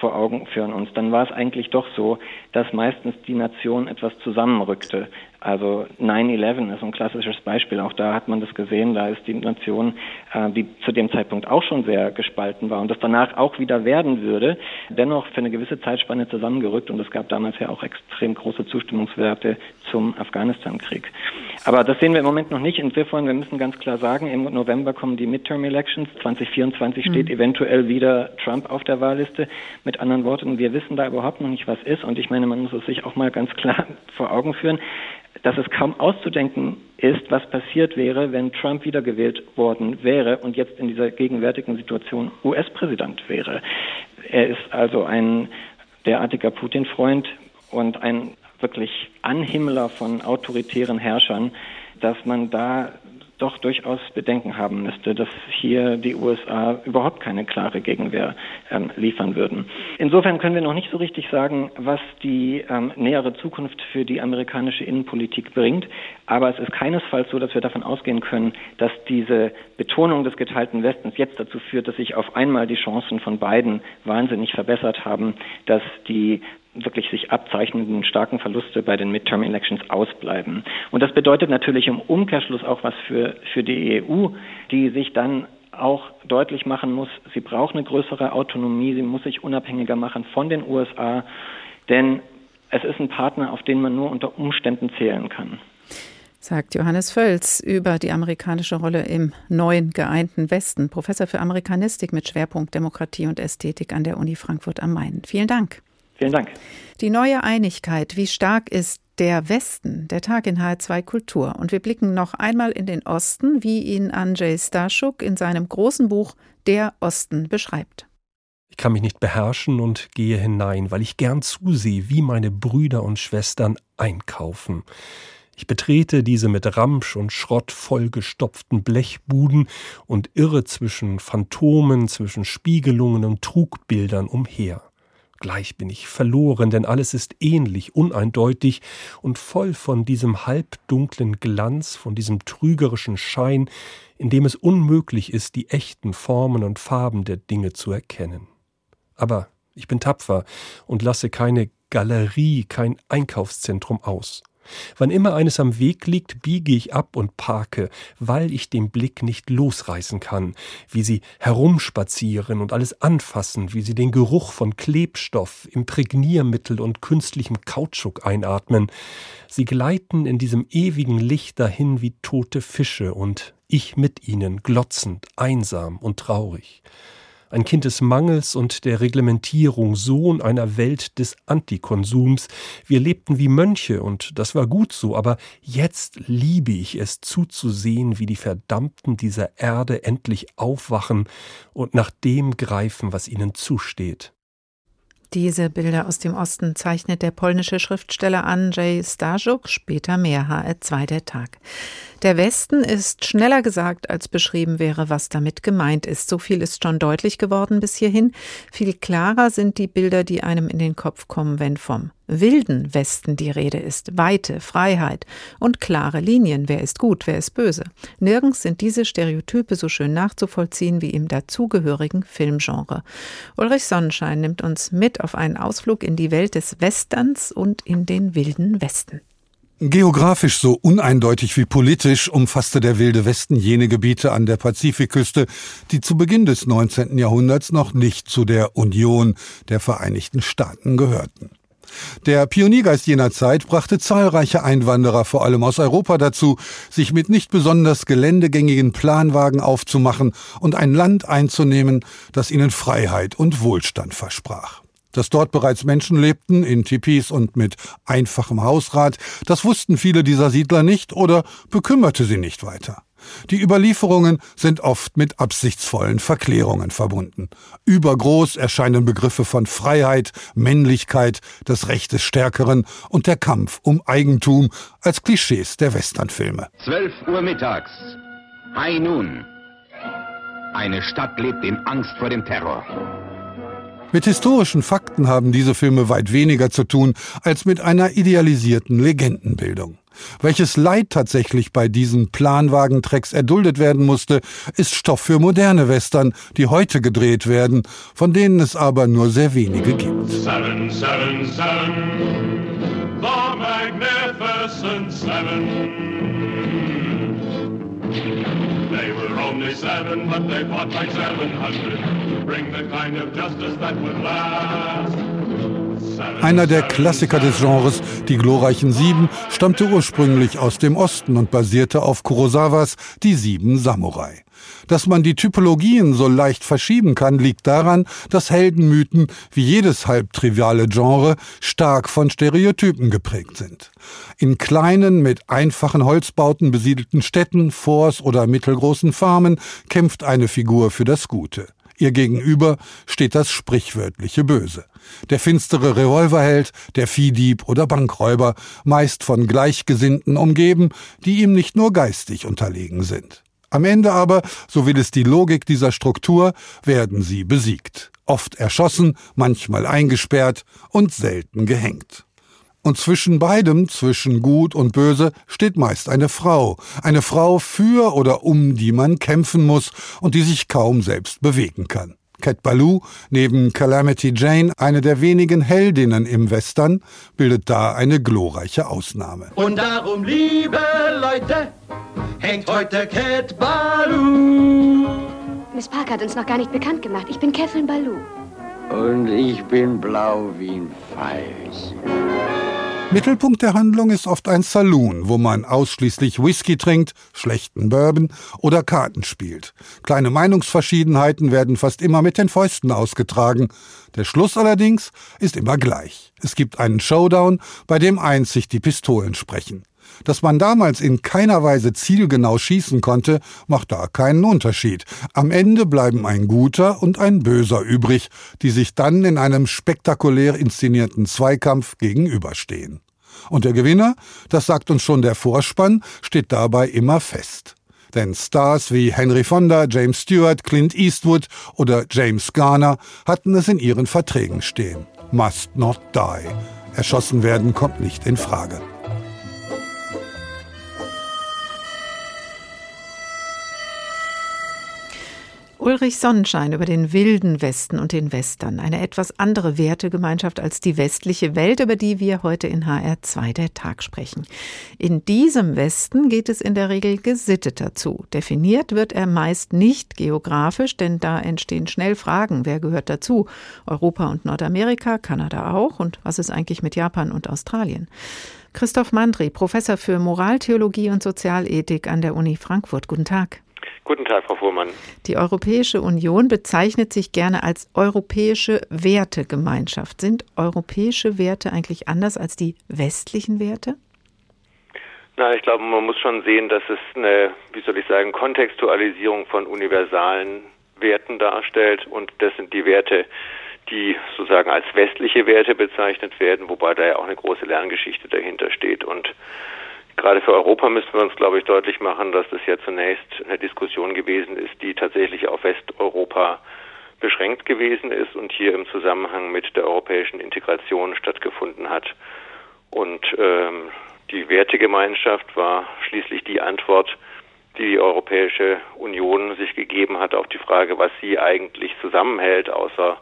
vor Augen führen uns, dann war es eigentlich doch so, dass meistens die Nation etwas zusammenrückte. Also 9-11 ist ein klassisches Beispiel. Auch da hat man das gesehen. Da ist die Nation, äh, die zu dem Zeitpunkt auch schon sehr gespalten war und das danach auch wieder werden würde, dennoch für eine gewisse Zeitspanne zusammengerückt. Und es gab damals ja auch extrem große Zustimmungswerte zum Afghanistan-Krieg. Aber das sehen wir im Moment noch nicht. Insofern, wir müssen ganz klar sagen, im November kommen die Midterm-Elections. 2024 mhm. steht eventuell wieder Trump auf der Wahlliste. Mit anderen Worten, wir wissen da überhaupt noch nicht, was ist. Und ich meine, man muss es sich auch mal ganz klar vor Augen führen dass es kaum auszudenken ist, was passiert wäre, wenn Trump wiedergewählt worden wäre und jetzt in dieser gegenwärtigen Situation US-Präsident wäre. Er ist also ein derartiger Putin-Freund und ein wirklich Anhimmler von autoritären Herrschern, dass man da doch durchaus Bedenken haben müsste, dass hier die USA überhaupt keine klare Gegenwehr ähm, liefern würden. Insofern können wir noch nicht so richtig sagen, was die ähm, nähere Zukunft für die amerikanische Innenpolitik bringt. Aber es ist keinesfalls so, dass wir davon ausgehen können, dass diese Betonung des geteilten Westens jetzt dazu führt, dass sich auf einmal die Chancen von beiden wahnsinnig verbessert haben, dass die wirklich sich abzeichnenden starken Verluste bei den Midterm Elections ausbleiben. Und das bedeutet natürlich im Umkehrschluss auch was für, für die EU, die sich dann auch deutlich machen muss, sie braucht eine größere Autonomie, sie muss sich unabhängiger machen von den USA, denn es ist ein Partner, auf den man nur unter Umständen zählen kann. Sagt Johannes Völz über die amerikanische Rolle im neuen geeinten Westen, Professor für Amerikanistik mit Schwerpunkt Demokratie und Ästhetik an der Uni Frankfurt am Main. Vielen Dank. Vielen Dank. Die neue Einigkeit, wie stark ist der Westen, der Tag in H2 Kultur. Und wir blicken noch einmal in den Osten, wie ihn Andrzej Staszuk in seinem großen Buch Der Osten beschreibt. Ich kann mich nicht beherrschen und gehe hinein, weil ich gern zusehe, wie meine Brüder und Schwestern einkaufen. Ich betrete diese mit Ramsch und Schrott vollgestopften Blechbuden und irre zwischen Phantomen, zwischen Spiegelungen und Trugbildern umher. Gleich bin ich verloren, denn alles ist ähnlich, uneindeutig und voll von diesem halbdunklen Glanz, von diesem trügerischen Schein, in dem es unmöglich ist, die echten Formen und Farben der Dinge zu erkennen. Aber ich bin tapfer und lasse keine Galerie, kein Einkaufszentrum aus. Wann immer eines am Weg liegt, biege ich ab und parke, weil ich den Blick nicht losreißen kann, wie sie herumspazieren und alles anfassen, wie sie den Geruch von Klebstoff, Imprägniermittel und künstlichem Kautschuk einatmen. Sie gleiten in diesem ewigen Licht dahin wie tote Fische und ich mit ihnen, glotzend, einsam und traurig ein Kind des Mangels und der Reglementierung, Sohn einer Welt des Antikonsums. Wir lebten wie Mönche und das war gut so, aber jetzt liebe ich es zuzusehen, wie die Verdammten dieser Erde endlich aufwachen und nach dem greifen, was ihnen zusteht. Diese Bilder aus dem Osten zeichnet der polnische Schriftsteller Andrzej Stajuk, später mehr HR2 der Tag. Der Westen ist schneller gesagt, als beschrieben wäre, was damit gemeint ist. So viel ist schon deutlich geworden bis hierhin. Viel klarer sind die Bilder, die einem in den Kopf kommen, wenn vom wilden Westen die Rede ist. Weite, Freiheit und klare Linien. Wer ist gut, wer ist böse. Nirgends sind diese Stereotype so schön nachzuvollziehen wie im dazugehörigen Filmgenre. Ulrich Sonnenschein nimmt uns mit auf einen Ausflug in die Welt des Westerns und in den wilden Westen. Geografisch so uneindeutig wie politisch umfasste der Wilde Westen jene Gebiete an der Pazifikküste, die zu Beginn des 19. Jahrhunderts noch nicht zu der Union der Vereinigten Staaten gehörten. Der Pioniergeist jener Zeit brachte zahlreiche Einwanderer vor allem aus Europa dazu, sich mit nicht besonders geländegängigen Planwagen aufzumachen und ein Land einzunehmen, das ihnen Freiheit und Wohlstand versprach. Dass dort bereits Menschen lebten, in Tipis und mit einfachem Hausrat, das wussten viele dieser Siedler nicht oder bekümmerte sie nicht weiter. Die Überlieferungen sind oft mit absichtsvollen Verklärungen verbunden. Übergroß erscheinen Begriffe von Freiheit, Männlichkeit, das Recht des Stärkeren und der Kampf um Eigentum als Klischees der Westernfilme. 12 Uhr mittags. High Noon. Eine Stadt lebt in Angst vor dem Terror. Mit historischen Fakten haben diese Filme weit weniger zu tun als mit einer idealisierten Legendenbildung. Welches Leid tatsächlich bei diesen Planwagentracks erduldet werden musste, ist Stoff für moderne Western, die heute gedreht werden, von denen es aber nur sehr wenige gibt. Seven, seven, seven, the magnificent seven. They were only seven, but they fought like seven hundred to bring the kind of justice that would last. Einer der Klassiker des Genres, die glorreichen Sieben, stammte ursprünglich aus dem Osten und basierte auf Kurosawas Die Sieben Samurai. Dass man die Typologien so leicht verschieben kann, liegt daran, dass Heldenmythen, wie jedes halbtriviale Genre, stark von Stereotypen geprägt sind. In kleinen, mit einfachen Holzbauten besiedelten Städten, Forts oder mittelgroßen Farmen kämpft eine Figur für das Gute. Ihr gegenüber steht das sprichwörtliche Böse. Der finstere Revolverheld, der Viehdieb oder Bankräuber, meist von Gleichgesinnten umgeben, die ihm nicht nur geistig unterlegen sind. Am Ende aber, so will es die Logik dieser Struktur, werden sie besiegt. Oft erschossen, manchmal eingesperrt und selten gehängt. Und zwischen beidem, zwischen Gut und Böse, steht meist eine Frau. Eine Frau für oder um die man kämpfen muss und die sich kaum selbst bewegen kann. Cat Ballou, neben Calamity Jane eine der wenigen Heldinnen im Western, bildet da eine glorreiche Ausnahme. Und darum, liebe Leute, hängt heute Cat Baloo. Miss Parker hat uns noch gar nicht bekannt gemacht. Ich bin Catherine Baloo. Und ich bin blau wie ein Pfeil. Mittelpunkt der Handlung ist oft ein Saloon, wo man ausschließlich Whisky trinkt, schlechten Bourbon oder Karten spielt. Kleine Meinungsverschiedenheiten werden fast immer mit den Fäusten ausgetragen. Der Schluss allerdings ist immer gleich. Es gibt einen Showdown, bei dem einzig die Pistolen sprechen. Dass man damals in keiner Weise zielgenau schießen konnte, macht da keinen Unterschied. Am Ende bleiben ein guter und ein böser übrig, die sich dann in einem spektakulär inszenierten Zweikampf gegenüberstehen. Und der Gewinner, das sagt uns schon der Vorspann, steht dabei immer fest. Denn Stars wie Henry Fonda, James Stewart, Clint Eastwood oder James Garner hatten es in ihren Verträgen stehen. Must not die. Erschossen werden kommt nicht in Frage. Ulrich Sonnenschein über den wilden Westen und den Western. Eine etwas andere Wertegemeinschaft als die westliche Welt, über die wir heute in HR2 der Tag sprechen. In diesem Westen geht es in der Regel gesitteter zu. Definiert wird er meist nicht geografisch, denn da entstehen schnell Fragen. Wer gehört dazu? Europa und Nordamerika, Kanada auch. Und was ist eigentlich mit Japan und Australien? Christoph Mandri, Professor für Moraltheologie und Sozialethik an der Uni Frankfurt. Guten Tag. Guten Tag, Frau Fuhrmann. Die Europäische Union bezeichnet sich gerne als europäische Wertegemeinschaft. Sind europäische Werte eigentlich anders als die westlichen Werte? Na, ich glaube, man muss schon sehen, dass es eine, wie soll ich sagen, Kontextualisierung von universalen Werten darstellt. Und das sind die Werte, die sozusagen als westliche Werte bezeichnet werden, wobei da ja auch eine große Lerngeschichte dahinter steht. Und Gerade für Europa müssen wir uns, glaube ich, deutlich machen, dass das ja zunächst eine Diskussion gewesen ist, die tatsächlich auf Westeuropa beschränkt gewesen ist und hier im Zusammenhang mit der europäischen Integration stattgefunden hat. Und ähm, die Wertegemeinschaft war schließlich die Antwort, die die Europäische Union sich gegeben hat auf die Frage, was sie eigentlich zusammenhält, außer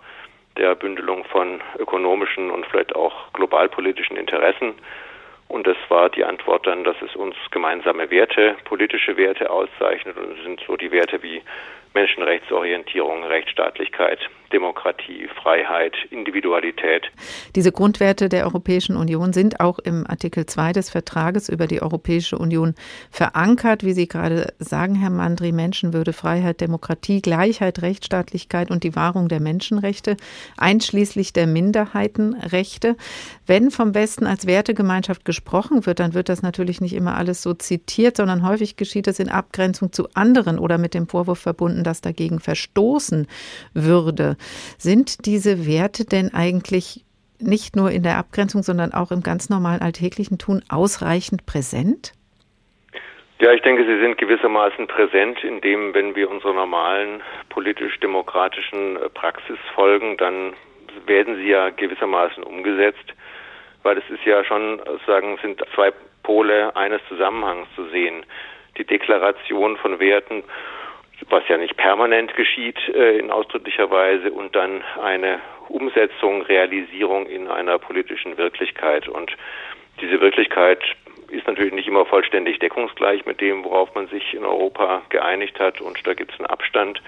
der Bündelung von ökonomischen und vielleicht auch globalpolitischen Interessen. Und das war die Antwort dann, dass es uns gemeinsame Werte, politische Werte auszeichnet. Und es sind so die Werte wie Menschenrechtsorientierung, Rechtsstaatlichkeit, Demokratie, Freiheit, Individualität. Diese Grundwerte der Europäischen Union sind auch im Artikel 2 des Vertrages über die Europäische Union verankert, wie Sie gerade sagen, Herr Mandri, Menschenwürde, Freiheit, Demokratie, Gleichheit, Rechtsstaatlichkeit und die Wahrung der Menschenrechte, einschließlich der Minderheitenrechte. Wenn vom Westen als Wertegemeinschaft gesprochen wird, dann wird das natürlich nicht immer alles so zitiert, sondern häufig geschieht es in Abgrenzung zu anderen oder mit dem Vorwurf verbunden, das dagegen verstoßen würde. Sind diese Werte denn eigentlich nicht nur in der Abgrenzung, sondern auch im ganz normalen alltäglichen Tun ausreichend präsent? Ja, ich denke, sie sind gewissermaßen präsent, indem, wenn wir unserer normalen politisch-demokratischen äh, Praxis folgen, dann werden sie ja gewissermaßen umgesetzt, weil es ist ja schon, sagen, sind zwei Pole eines Zusammenhangs zu sehen. Die Deklaration von Werten was ja nicht permanent geschieht äh, in ausdrücklicher Weise und dann eine Umsetzung, Realisierung in einer politischen Wirklichkeit. Und diese Wirklichkeit ist natürlich nicht immer vollständig deckungsgleich mit dem, worauf man sich in Europa geeinigt hat. Und da gibt es einen Abstand.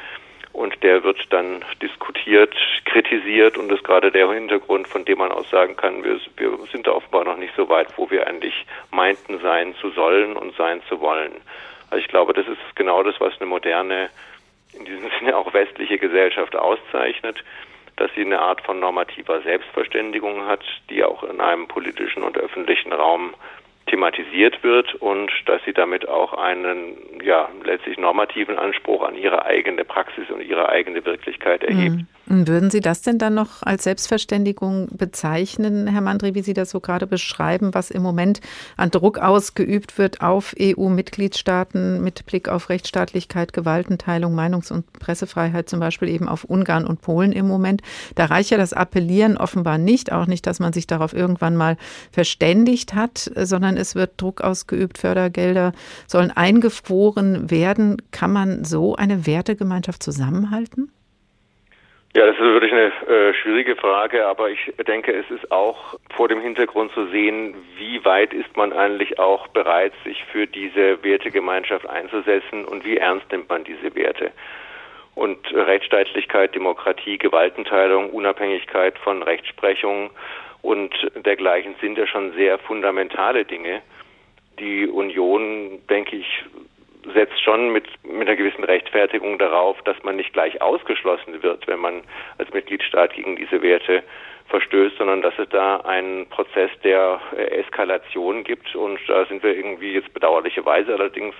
Und der wird dann diskutiert, kritisiert und das ist gerade der Hintergrund, von dem man aus sagen kann, wir, wir sind da offenbar noch nicht so weit, wo wir eigentlich meinten sein zu sollen und sein zu wollen. Also ich glaube, das ist genau das, was eine moderne, in diesem Sinne auch westliche Gesellschaft auszeichnet, dass sie eine Art von normativer Selbstverständigung hat, die auch in einem politischen und öffentlichen Raum thematisiert wird und dass sie damit auch einen ja letztlich normativen Anspruch an ihre eigene Praxis und ihre eigene Wirklichkeit erhebt. Mhm. Würden Sie das denn dann noch als Selbstverständigung bezeichnen, Herr Mandri, wie Sie das so gerade beschreiben, was im Moment an Druck ausgeübt wird auf EU-Mitgliedstaaten mit Blick auf Rechtsstaatlichkeit, Gewaltenteilung, Meinungs- und Pressefreiheit, zum Beispiel eben auf Ungarn und Polen im Moment? Da reicht ja das Appellieren offenbar nicht, auch nicht, dass man sich darauf irgendwann mal verständigt hat, sondern es wird Druck ausgeübt, Fördergelder sollen eingefroren werden. Kann man so eine Wertegemeinschaft zusammenhalten? Ja, das ist wirklich eine äh, schwierige Frage, aber ich denke, es ist auch vor dem Hintergrund zu sehen, wie weit ist man eigentlich auch bereit, sich für diese Wertegemeinschaft einzusetzen und wie ernst nimmt man diese Werte. Und Rechtsstaatlichkeit, Demokratie, Gewaltenteilung, Unabhängigkeit von Rechtsprechung und dergleichen sind ja schon sehr fundamentale Dinge. Die Union, denke ich, setzt schon mit, mit einer gewissen Rechtfertigung darauf, dass man nicht gleich ausgeschlossen wird, wenn man als Mitgliedstaat gegen diese Werte verstößt, sondern dass es da einen Prozess der äh, Eskalation gibt. Und da sind wir irgendwie jetzt bedauerlicherweise allerdings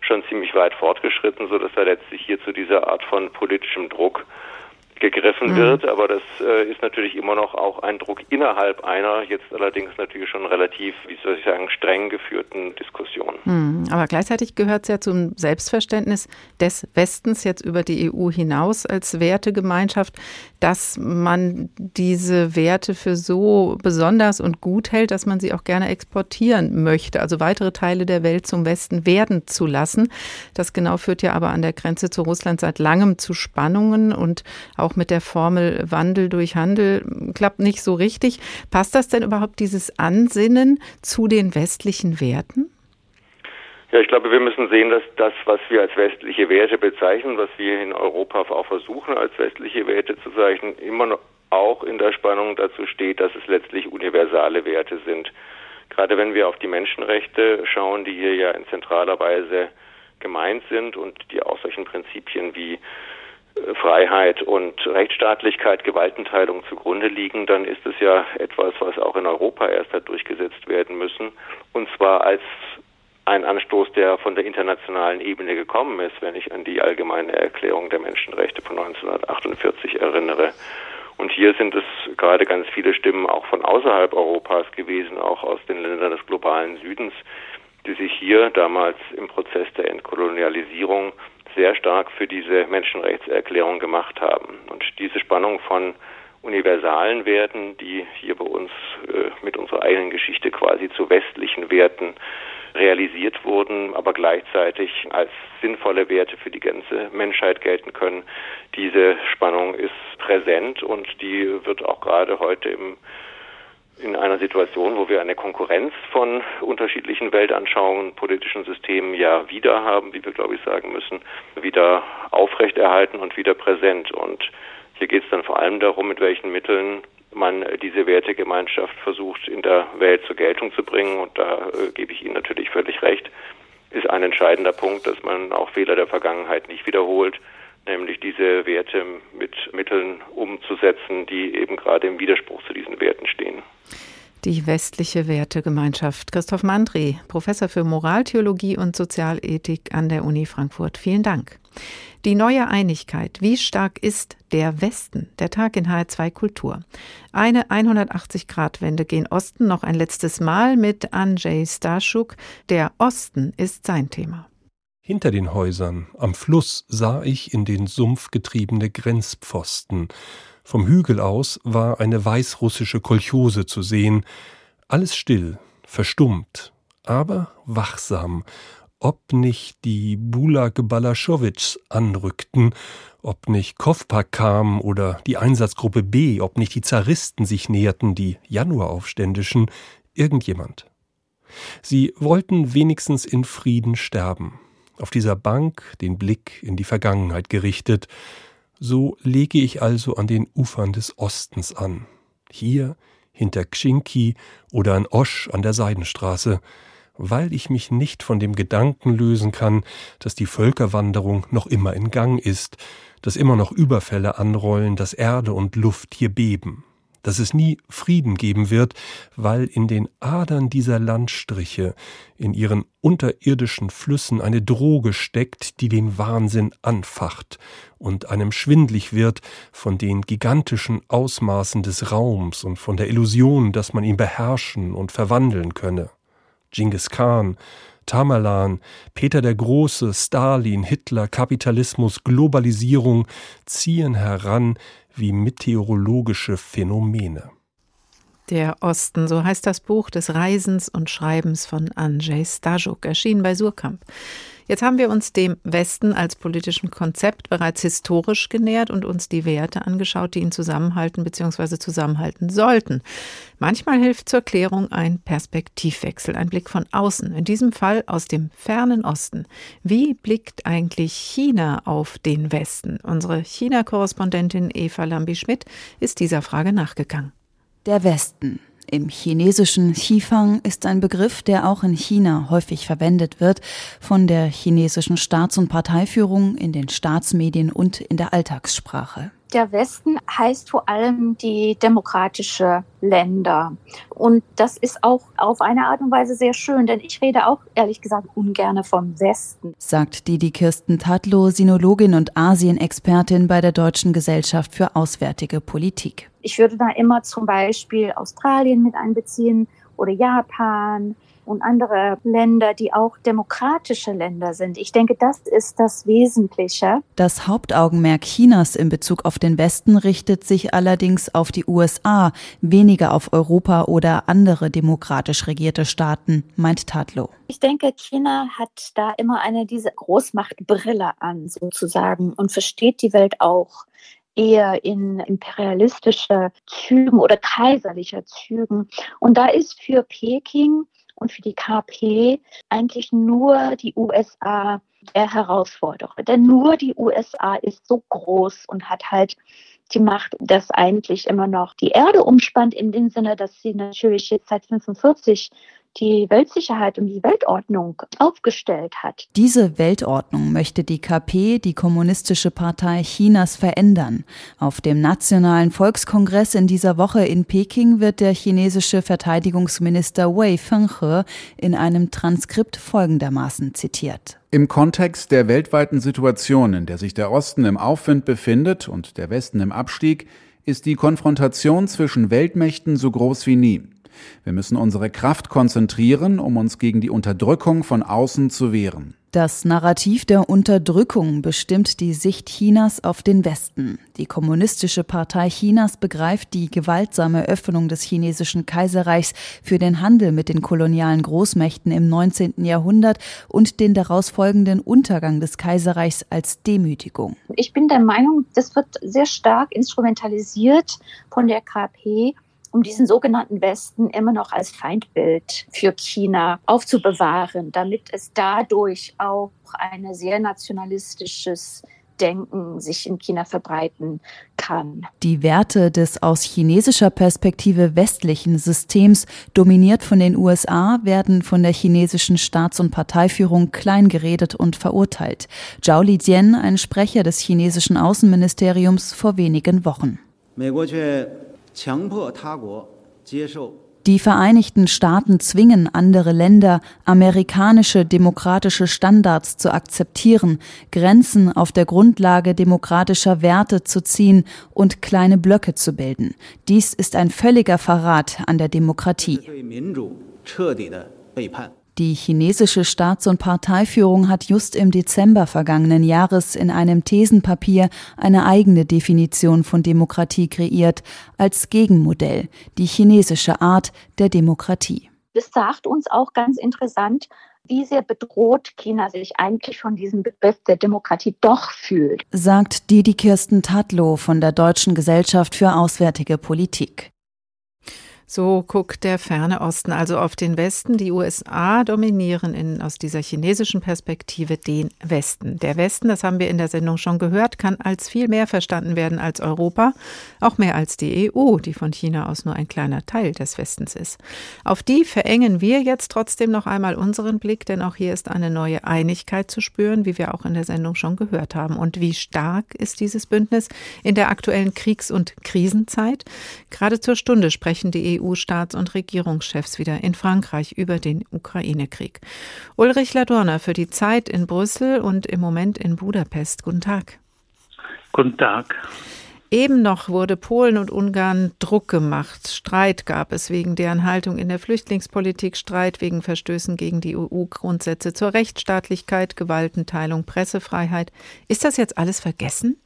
schon ziemlich weit fortgeschritten, so dass da letztlich hier zu dieser Art von politischem Druck gegriffen mhm. wird, aber das äh, ist natürlich immer noch auch ein Druck innerhalb einer, jetzt allerdings natürlich schon relativ, wie soll ich sagen, streng geführten Diskussion. Mhm. Aber gleichzeitig gehört es ja zum Selbstverständnis des Westens jetzt über die EU hinaus als Wertegemeinschaft, dass man diese Werte für so besonders und gut hält, dass man sie auch gerne exportieren möchte, also weitere Teile der Welt zum Westen werden zu lassen. Das genau führt ja aber an der Grenze zu Russland seit langem zu Spannungen und auch mit der Formel Wandel durch Handel klappt nicht so richtig. Passt das denn überhaupt dieses Ansinnen zu den westlichen Werten? Ja, ich glaube, wir müssen sehen, dass das, was wir als westliche Werte bezeichnen, was wir in Europa auch versuchen als westliche Werte zu zeichnen, immer noch auch in der Spannung dazu steht, dass es letztlich universale Werte sind. Gerade wenn wir auf die Menschenrechte schauen, die hier ja in zentraler Weise gemeint sind und die auch solchen Prinzipien wie äh, Freiheit und Rechtsstaatlichkeit, Gewaltenteilung zugrunde liegen, dann ist es ja etwas, was auch in Europa erst hat durchgesetzt werden müssen. Und zwar als ein Anstoß, der von der internationalen Ebene gekommen ist, wenn ich an die allgemeine Erklärung der Menschenrechte von 1948 erinnere. Und hier sind es gerade ganz viele Stimmen auch von außerhalb Europas gewesen, auch aus den Ländern des globalen Südens, die sich hier damals im Prozess der Entkolonialisierung sehr stark für diese Menschenrechtserklärung gemacht haben. Und diese Spannung von universalen Werten, die hier bei uns äh, mit unserer eigenen Geschichte quasi zu westlichen Werten realisiert wurden, aber gleichzeitig als sinnvolle Werte für die ganze Menschheit gelten können. Diese Spannung ist präsent und die wird auch gerade heute im in einer Situation, wo wir eine Konkurrenz von unterschiedlichen Weltanschauungen, politischen Systemen ja wieder haben, wie wir glaube ich sagen müssen, wieder aufrechterhalten und wieder präsent. Und hier geht es dann vor allem darum, mit welchen Mitteln man diese Wertegemeinschaft versucht in der Welt zur Geltung zu bringen. Und da äh, gebe ich Ihnen natürlich völlig recht, ist ein entscheidender Punkt, dass man auch Fehler der Vergangenheit nicht wiederholt, nämlich diese Werte mit Mitteln umzusetzen, die eben gerade im Widerspruch zu diesen Werten stehen. Die westliche Wertegemeinschaft. Christoph Mandri, Professor für Moraltheologie und Sozialethik an der Uni Frankfurt. Vielen Dank. Die neue Einigkeit. Wie stark ist der Westen? Der Tag in HR2 Kultur. Eine 180-Grad-Wende gen Osten noch ein letztes Mal mit Andrzej Starschuk. Der Osten ist sein Thema. Hinter den Häusern am Fluss sah ich in den Sumpf getriebene Grenzpfosten. Vom Hügel aus war eine weißrussische Kolchose zu sehen. Alles still, verstummt, aber wachsam ob nicht die Bulag Balaschowitschs anrückten, ob nicht Kovpa kam oder die Einsatzgruppe B, ob nicht die Zaristen sich näherten, die Januaraufständischen, irgendjemand. Sie wollten wenigstens in Frieden sterben, auf dieser Bank den Blick in die Vergangenheit gerichtet, so lege ich also an den Ufern des Ostens an, hier hinter Kshinki oder an Osch an der Seidenstraße, weil ich mich nicht von dem Gedanken lösen kann, dass die Völkerwanderung noch immer in Gang ist, dass immer noch Überfälle anrollen, dass Erde und Luft hier beben, dass es nie Frieden geben wird, weil in den Adern dieser Landstriche, in ihren unterirdischen Flüssen eine Droge steckt, die den Wahnsinn anfacht und einem schwindlig wird von den gigantischen Ausmaßen des Raums und von der Illusion, dass man ihn beherrschen und verwandeln könne. Genghis Khan, Tamerlan, Peter der Große, Stalin, Hitler, Kapitalismus, Globalisierung ziehen heran wie meteorologische Phänomene. Der Osten, so heißt das Buch des Reisens und Schreibens von Andrzej Stajuk, erschienen bei Surkamp. Jetzt haben wir uns dem Westen als politischem Konzept bereits historisch genähert und uns die Werte angeschaut, die ihn zusammenhalten bzw. zusammenhalten sollten. Manchmal hilft zur Klärung ein Perspektivwechsel, ein Blick von außen, in diesem Fall aus dem fernen Osten. Wie blickt eigentlich China auf den Westen? Unsere China-Korrespondentin Eva Lambi-Schmidt ist dieser Frage nachgegangen. Der Westen. Im chinesischen Xifang ist ein Begriff, der auch in China häufig verwendet wird, von der chinesischen Staats- und Parteiführung in den Staatsmedien und in der Alltagssprache. Der Westen heißt vor allem die demokratische Länder. Und das ist auch auf eine Art und Weise sehr schön, denn ich rede auch ehrlich gesagt ungern vom Westen. Sagt Didi Kirsten Tadlow, Sinologin und Asienexpertin bei der Deutschen Gesellschaft für Auswärtige Politik. Ich würde da immer zum Beispiel Australien mit einbeziehen oder Japan und andere Länder, die auch demokratische Länder sind. Ich denke, das ist das Wesentliche. Das Hauptaugenmerk Chinas in Bezug auf den Westen richtet sich allerdings auf die USA, weniger auf Europa oder andere demokratisch regierte Staaten, meint Tadlow. Ich denke, China hat da immer eine diese Großmachtbrille an, sozusagen, und versteht die Welt auch eher in imperialistische Zügen oder kaiserlicher Zügen. Und da ist für Peking und für die KP eigentlich nur die USA der Herausforderer. Denn nur die USA ist so groß und hat halt die Macht, dass eigentlich immer noch die Erde umspannt, in dem Sinne, dass sie natürlich jetzt seit 45 die Weltsicherheit und die Weltordnung aufgestellt hat. Diese Weltordnung möchte die KP, die Kommunistische Partei Chinas, verändern. Auf dem Nationalen Volkskongress in dieser Woche in Peking wird der chinesische Verteidigungsminister Wei Fenghe in einem Transkript folgendermaßen zitiert. Im Kontext der weltweiten Situation, in der sich der Osten im Aufwind befindet und der Westen im Abstieg, ist die Konfrontation zwischen Weltmächten so groß wie nie. Wir müssen unsere Kraft konzentrieren, um uns gegen die Unterdrückung von außen zu wehren. Das Narrativ der Unterdrückung bestimmt die Sicht Chinas auf den Westen. Die Kommunistische Partei Chinas begreift die gewaltsame Öffnung des chinesischen Kaiserreichs für den Handel mit den kolonialen Großmächten im 19. Jahrhundert und den daraus folgenden Untergang des Kaiserreichs als Demütigung. Ich bin der Meinung, das wird sehr stark instrumentalisiert von der KP um diesen sogenannten Westen immer noch als Feindbild für China aufzubewahren, damit es dadurch auch ein sehr nationalistisches Denken sich in China verbreiten kann. Die Werte des aus chinesischer Perspektive westlichen Systems, dominiert von den USA, werden von der chinesischen Staats- und Parteiführung kleingeredet und verurteilt. Zhao Lijian, ein Sprecher des chinesischen Außenministeriums, vor wenigen Wochen. Die Vereinigten Staaten zwingen andere Länder, amerikanische demokratische Standards zu akzeptieren, Grenzen auf der Grundlage demokratischer Werte zu ziehen und kleine Blöcke zu bilden. Dies ist ein völliger Verrat an der Demokratie. Die chinesische Staats- und Parteiführung hat just im Dezember vergangenen Jahres in einem Thesenpapier eine eigene Definition von Demokratie kreiert, als Gegenmodell, die chinesische Art der Demokratie. Das sagt uns auch ganz interessant, wie sehr bedroht China sich eigentlich von diesem Begriff der Demokratie doch fühlt. Sagt Didi Kirsten Tatlow von der Deutschen Gesellschaft für Auswärtige Politik. So guckt der ferne Osten also auf den Westen. Die USA dominieren in, aus dieser chinesischen Perspektive den Westen. Der Westen, das haben wir in der Sendung schon gehört, kann als viel mehr verstanden werden als Europa, auch mehr als die EU, die von China aus nur ein kleiner Teil des Westens ist. Auf die verengen wir jetzt trotzdem noch einmal unseren Blick, denn auch hier ist eine neue Einigkeit zu spüren, wie wir auch in der Sendung schon gehört haben. Und wie stark ist dieses Bündnis in der aktuellen Kriegs- und Krisenzeit? Gerade zur Stunde sprechen die EU-Staats- und Regierungschefs wieder in Frankreich über den Ukraine-Krieg. Ulrich Ladorner für die Zeit in Brüssel und im Moment in Budapest. Guten Tag. Guten Tag. Eben noch wurde Polen und Ungarn Druck gemacht. Streit gab es wegen deren Haltung in der Flüchtlingspolitik, Streit wegen Verstößen gegen die EU-Grundsätze zur Rechtsstaatlichkeit, Gewaltenteilung, Pressefreiheit. Ist das jetzt alles vergessen?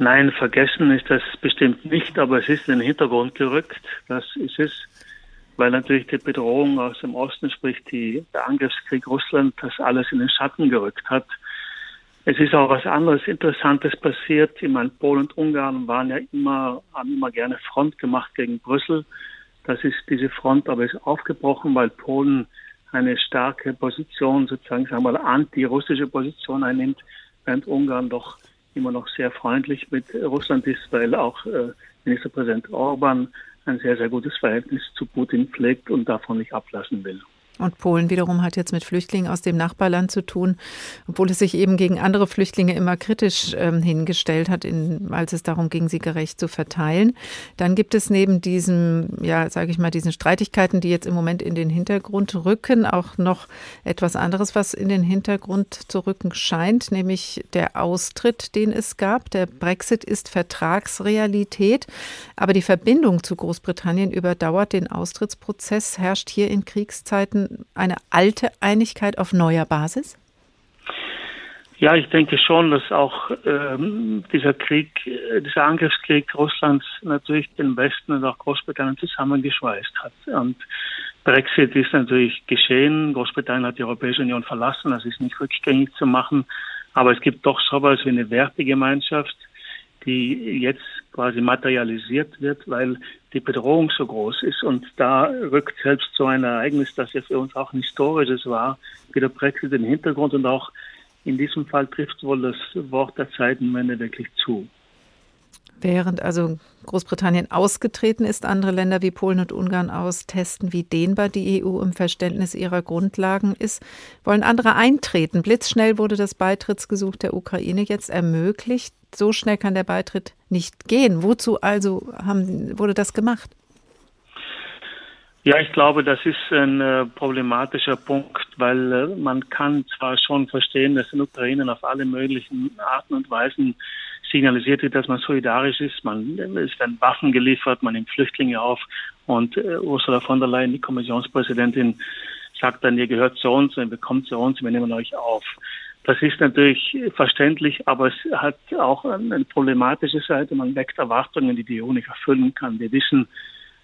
Nein, vergessen ist das bestimmt nicht, aber es ist in den Hintergrund gerückt. Das ist es, weil natürlich die Bedrohung aus dem Osten, sprich die, der Angriffskrieg Russland, das alles in den Schatten gerückt hat. Es ist auch was anderes Interessantes passiert. Ich meine, Polen und Ungarn waren ja immer, haben immer gerne Front gemacht gegen Brüssel. Das ist diese Front aber ist aufgebrochen, weil Polen eine starke Position, sozusagen, sagen wir mal, anti-russische Position einnimmt, während Ungarn doch immer noch sehr freundlich mit Russland ist, weil auch äh, Ministerpräsident Orban ein sehr, sehr gutes Verhältnis zu Putin pflegt und davon nicht ablassen will. Und Polen wiederum hat jetzt mit Flüchtlingen aus dem Nachbarland zu tun, obwohl es sich eben gegen andere Flüchtlinge immer kritisch ähm, hingestellt hat, in, als es darum ging, sie gerecht zu verteilen. Dann gibt es neben diesem, ja, sage ich mal, diesen Streitigkeiten, die jetzt im Moment in den Hintergrund rücken, auch noch etwas anderes, was in den Hintergrund zu rücken scheint, nämlich der Austritt, den es gab. Der Brexit ist Vertragsrealität, aber die Verbindung zu Großbritannien überdauert den Austrittsprozess. Herrscht hier in Kriegszeiten eine alte Einigkeit auf neuer Basis? Ja, ich denke schon, dass auch ähm, dieser Krieg, äh, dieser Angriffskrieg Russlands natürlich den Westen und auch Großbritannien zusammengeschweißt hat. Und Brexit ist natürlich geschehen. Großbritannien hat die Europäische Union verlassen. Das ist nicht rückgängig zu machen. Aber es gibt doch sowas wie eine Wertegemeinschaft, die jetzt quasi materialisiert wird, weil die Bedrohung so groß ist. Und da rückt selbst so ein Ereignis, das ja für uns auch ein historisches war, wie der Brexit in den Hintergrund. Und auch in diesem Fall trifft wohl das Wort der Zeitenwende wirklich zu. Während also Großbritannien ausgetreten ist, andere Länder wie Polen und Ungarn austesten, wie dehnbar die EU im Verständnis ihrer Grundlagen ist, wollen andere eintreten. Blitzschnell wurde das Beitrittsgesuch der Ukraine jetzt ermöglicht. So schnell kann der Beitritt nicht gehen. Wozu also haben, wurde das gemacht? Ja, ich glaube, das ist ein äh, problematischer Punkt, weil äh, man kann zwar schon verstehen, dass in Ukraine auf alle möglichen Arten und Weisen signalisiert wird, dass man solidarisch ist. Man, es werden Waffen geliefert, man nimmt Flüchtlinge auf und äh, Ursula von der Leyen, die Kommissionspräsidentin, sagt dann, ihr gehört zu uns, ihr bekommt zu uns, wir nehmen euch auf. Das ist natürlich verständlich, aber es hat auch eine problematische Seite. Man weckt Erwartungen, die die EU nicht erfüllen kann. Wir wissen,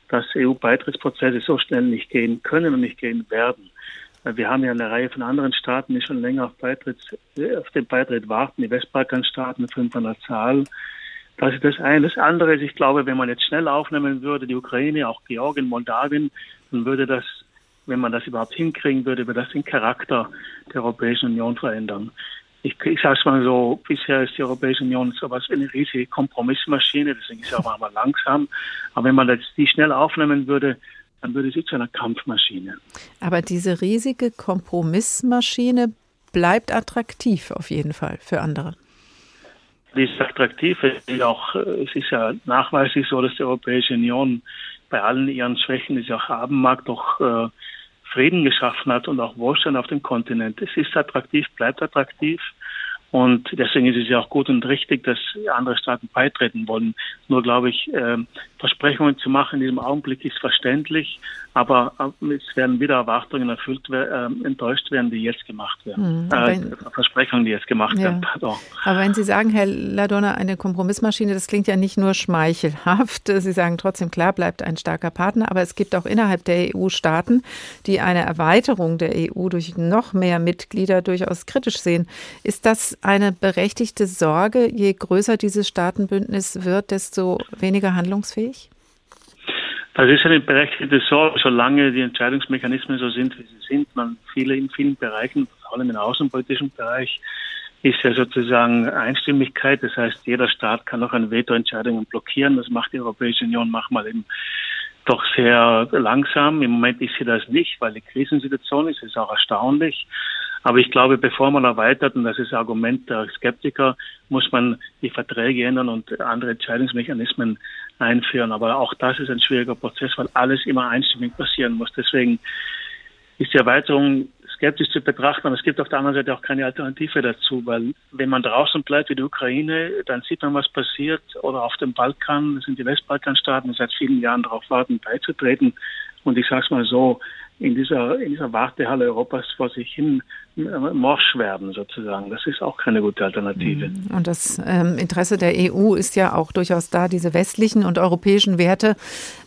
dass EU-Beitrittsprozesse so schnell nicht gehen können und nicht gehen werden. Wir haben ja eine Reihe von anderen Staaten, die schon länger auf, Beitritt, auf den Beitritt warten, die Westbalkanstaaten, fünf an der Zahl. Das ist das eine. Das andere ist, ich glaube, wenn man jetzt schnell aufnehmen würde, die Ukraine, auch Georgien, Moldawien, dann würde das, wenn man das überhaupt hinkriegen würde, würde das den Charakter der Europäischen Union verändern. Ich, ich sage es mal so, bisher ist die Europäische Union so was wie eine riesige Kompromissmaschine, deswegen ist sie auch mal langsam. Aber wenn man jetzt die schnell aufnehmen würde, dann würde sie zu einer Kampfmaschine. Aber diese riesige Kompromissmaschine bleibt attraktiv auf jeden Fall für andere. Die ist attraktiv. Auch, es ist ja nachweislich so, dass die Europäische Union bei allen ihren Schwächen, die sie auch haben mag, doch äh, Frieden geschaffen hat und auch Wohlstand auf dem Kontinent. Es ist attraktiv, bleibt attraktiv. Und deswegen ist es ja auch gut und richtig, dass andere Staaten beitreten wollen. Nur glaube ich, äh, Versprechungen zu machen in diesem Augenblick ist verständlich, aber äh, es werden wieder Erwartungen erfüllt, äh, enttäuscht werden, die jetzt gemacht werden. Hm, äh, Versprechungen, die jetzt gemacht ja. werden. Pardon. Aber wenn Sie sagen, Herr Ladonna, eine Kompromissmaschine, das klingt ja nicht nur schmeichelhaft. Sie sagen trotzdem, klar, bleibt ein starker Partner, aber es gibt auch innerhalb der EU Staaten, die eine Erweiterung der EU durch noch mehr Mitglieder durchaus kritisch sehen. Ist das eine berechtigte Sorge? Je größer dieses Staatenbündnis wird, desto weniger handlungsfähig? Das ist eine berechtigte Sorge, solange die Entscheidungsmechanismen so sind, wie sie sind. Man viele in vielen Bereichen, vor allem im außenpolitischen Bereich, ist ja sozusagen Einstimmigkeit. Das heißt, jeder Staat kann auch eine Vetoentscheidungen blockieren. Das macht die Europäische Union manchmal eben doch sehr langsam. Im Moment ist sie das nicht, weil die Krisensituation ist. Das ist auch erstaunlich. Aber ich glaube, bevor man erweitert, und das ist Argument der Skeptiker, muss man die Verträge ändern und andere Entscheidungsmechanismen einführen. Aber auch das ist ein schwieriger Prozess, weil alles immer einstimmig passieren muss. Deswegen ist die Erweiterung skeptisch zu betrachten, aber es gibt auf der anderen Seite auch keine Alternative dazu, weil wenn man draußen bleibt wie die Ukraine, dann sieht man, was passiert. Oder auf dem Balkan, das sind die Westbalkanstaaten, die seit vielen Jahren darauf warten, beizutreten. Und ich sage es mal so, in dieser, in dieser Wartehalle Europas vor sich hin äh, morsch werden sozusagen. Das ist auch keine gute Alternative. Mhm. Und das ähm, Interesse der EU ist ja auch durchaus da, diese westlichen und europäischen Werte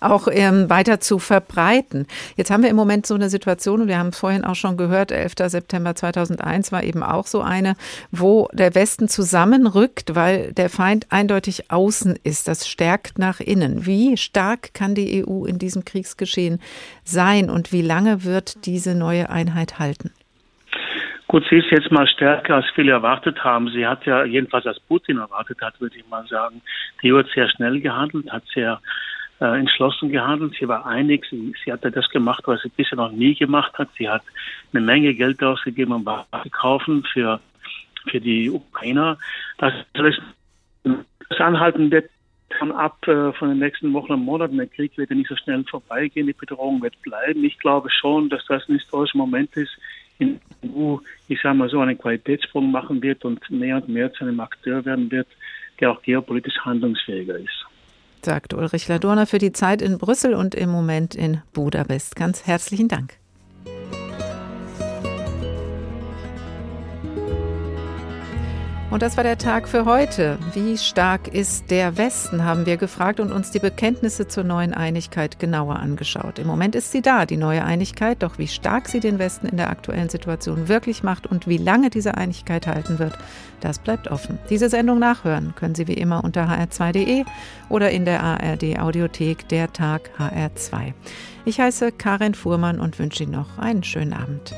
auch ähm, weiter zu verbreiten. Jetzt haben wir im Moment so eine Situation, und wir haben es vorhin auch schon gehört, 11. September 2001 war eben auch so eine, wo der Westen zusammenrückt, weil der Feind eindeutig außen ist. Das stärkt nach innen. Wie stark kann die EU in diesem Kriegsgeschehen sein und wie lange lange wird diese neue Einheit halten? Gut, sie ist jetzt mal stärker, als viele erwartet haben. Sie hat ja, jedenfalls als Putin erwartet hat, würde ich mal sagen, die EU hat sehr schnell gehandelt, hat sehr äh, entschlossen gehandelt. Sie war einig. Sie, sie hatte das gemacht, was sie bisher noch nie gemacht hat. Sie hat eine Menge Geld ausgegeben, um Waffen zu kaufen für, für die Ukrainer. Das, das Anhalten wird von ab äh, von den nächsten Wochen und Monaten. Der Krieg wird ja nicht so schnell vorbeigehen. Die Bedrohung wird bleiben. Ich glaube schon, dass das ein historischer Moment ist, in der EU, ich sage mal so, einen Qualitätssprung machen wird und mehr und mehr zu einem Akteur werden wird, der auch geopolitisch handlungsfähiger ist. Sagt Ulrich Ladurner für die Zeit in Brüssel und im Moment in Budapest. Ganz herzlichen Dank. Und das war der Tag für heute. Wie stark ist der Westen, haben wir gefragt und uns die Bekenntnisse zur neuen Einigkeit genauer angeschaut. Im Moment ist sie da, die neue Einigkeit, doch wie stark sie den Westen in der aktuellen Situation wirklich macht und wie lange diese Einigkeit halten wird, das bleibt offen. Diese Sendung nachhören können Sie wie immer unter hr2.de oder in der ARD Audiothek Der Tag HR2. Ich heiße Karin Fuhrmann und wünsche Ihnen noch einen schönen Abend.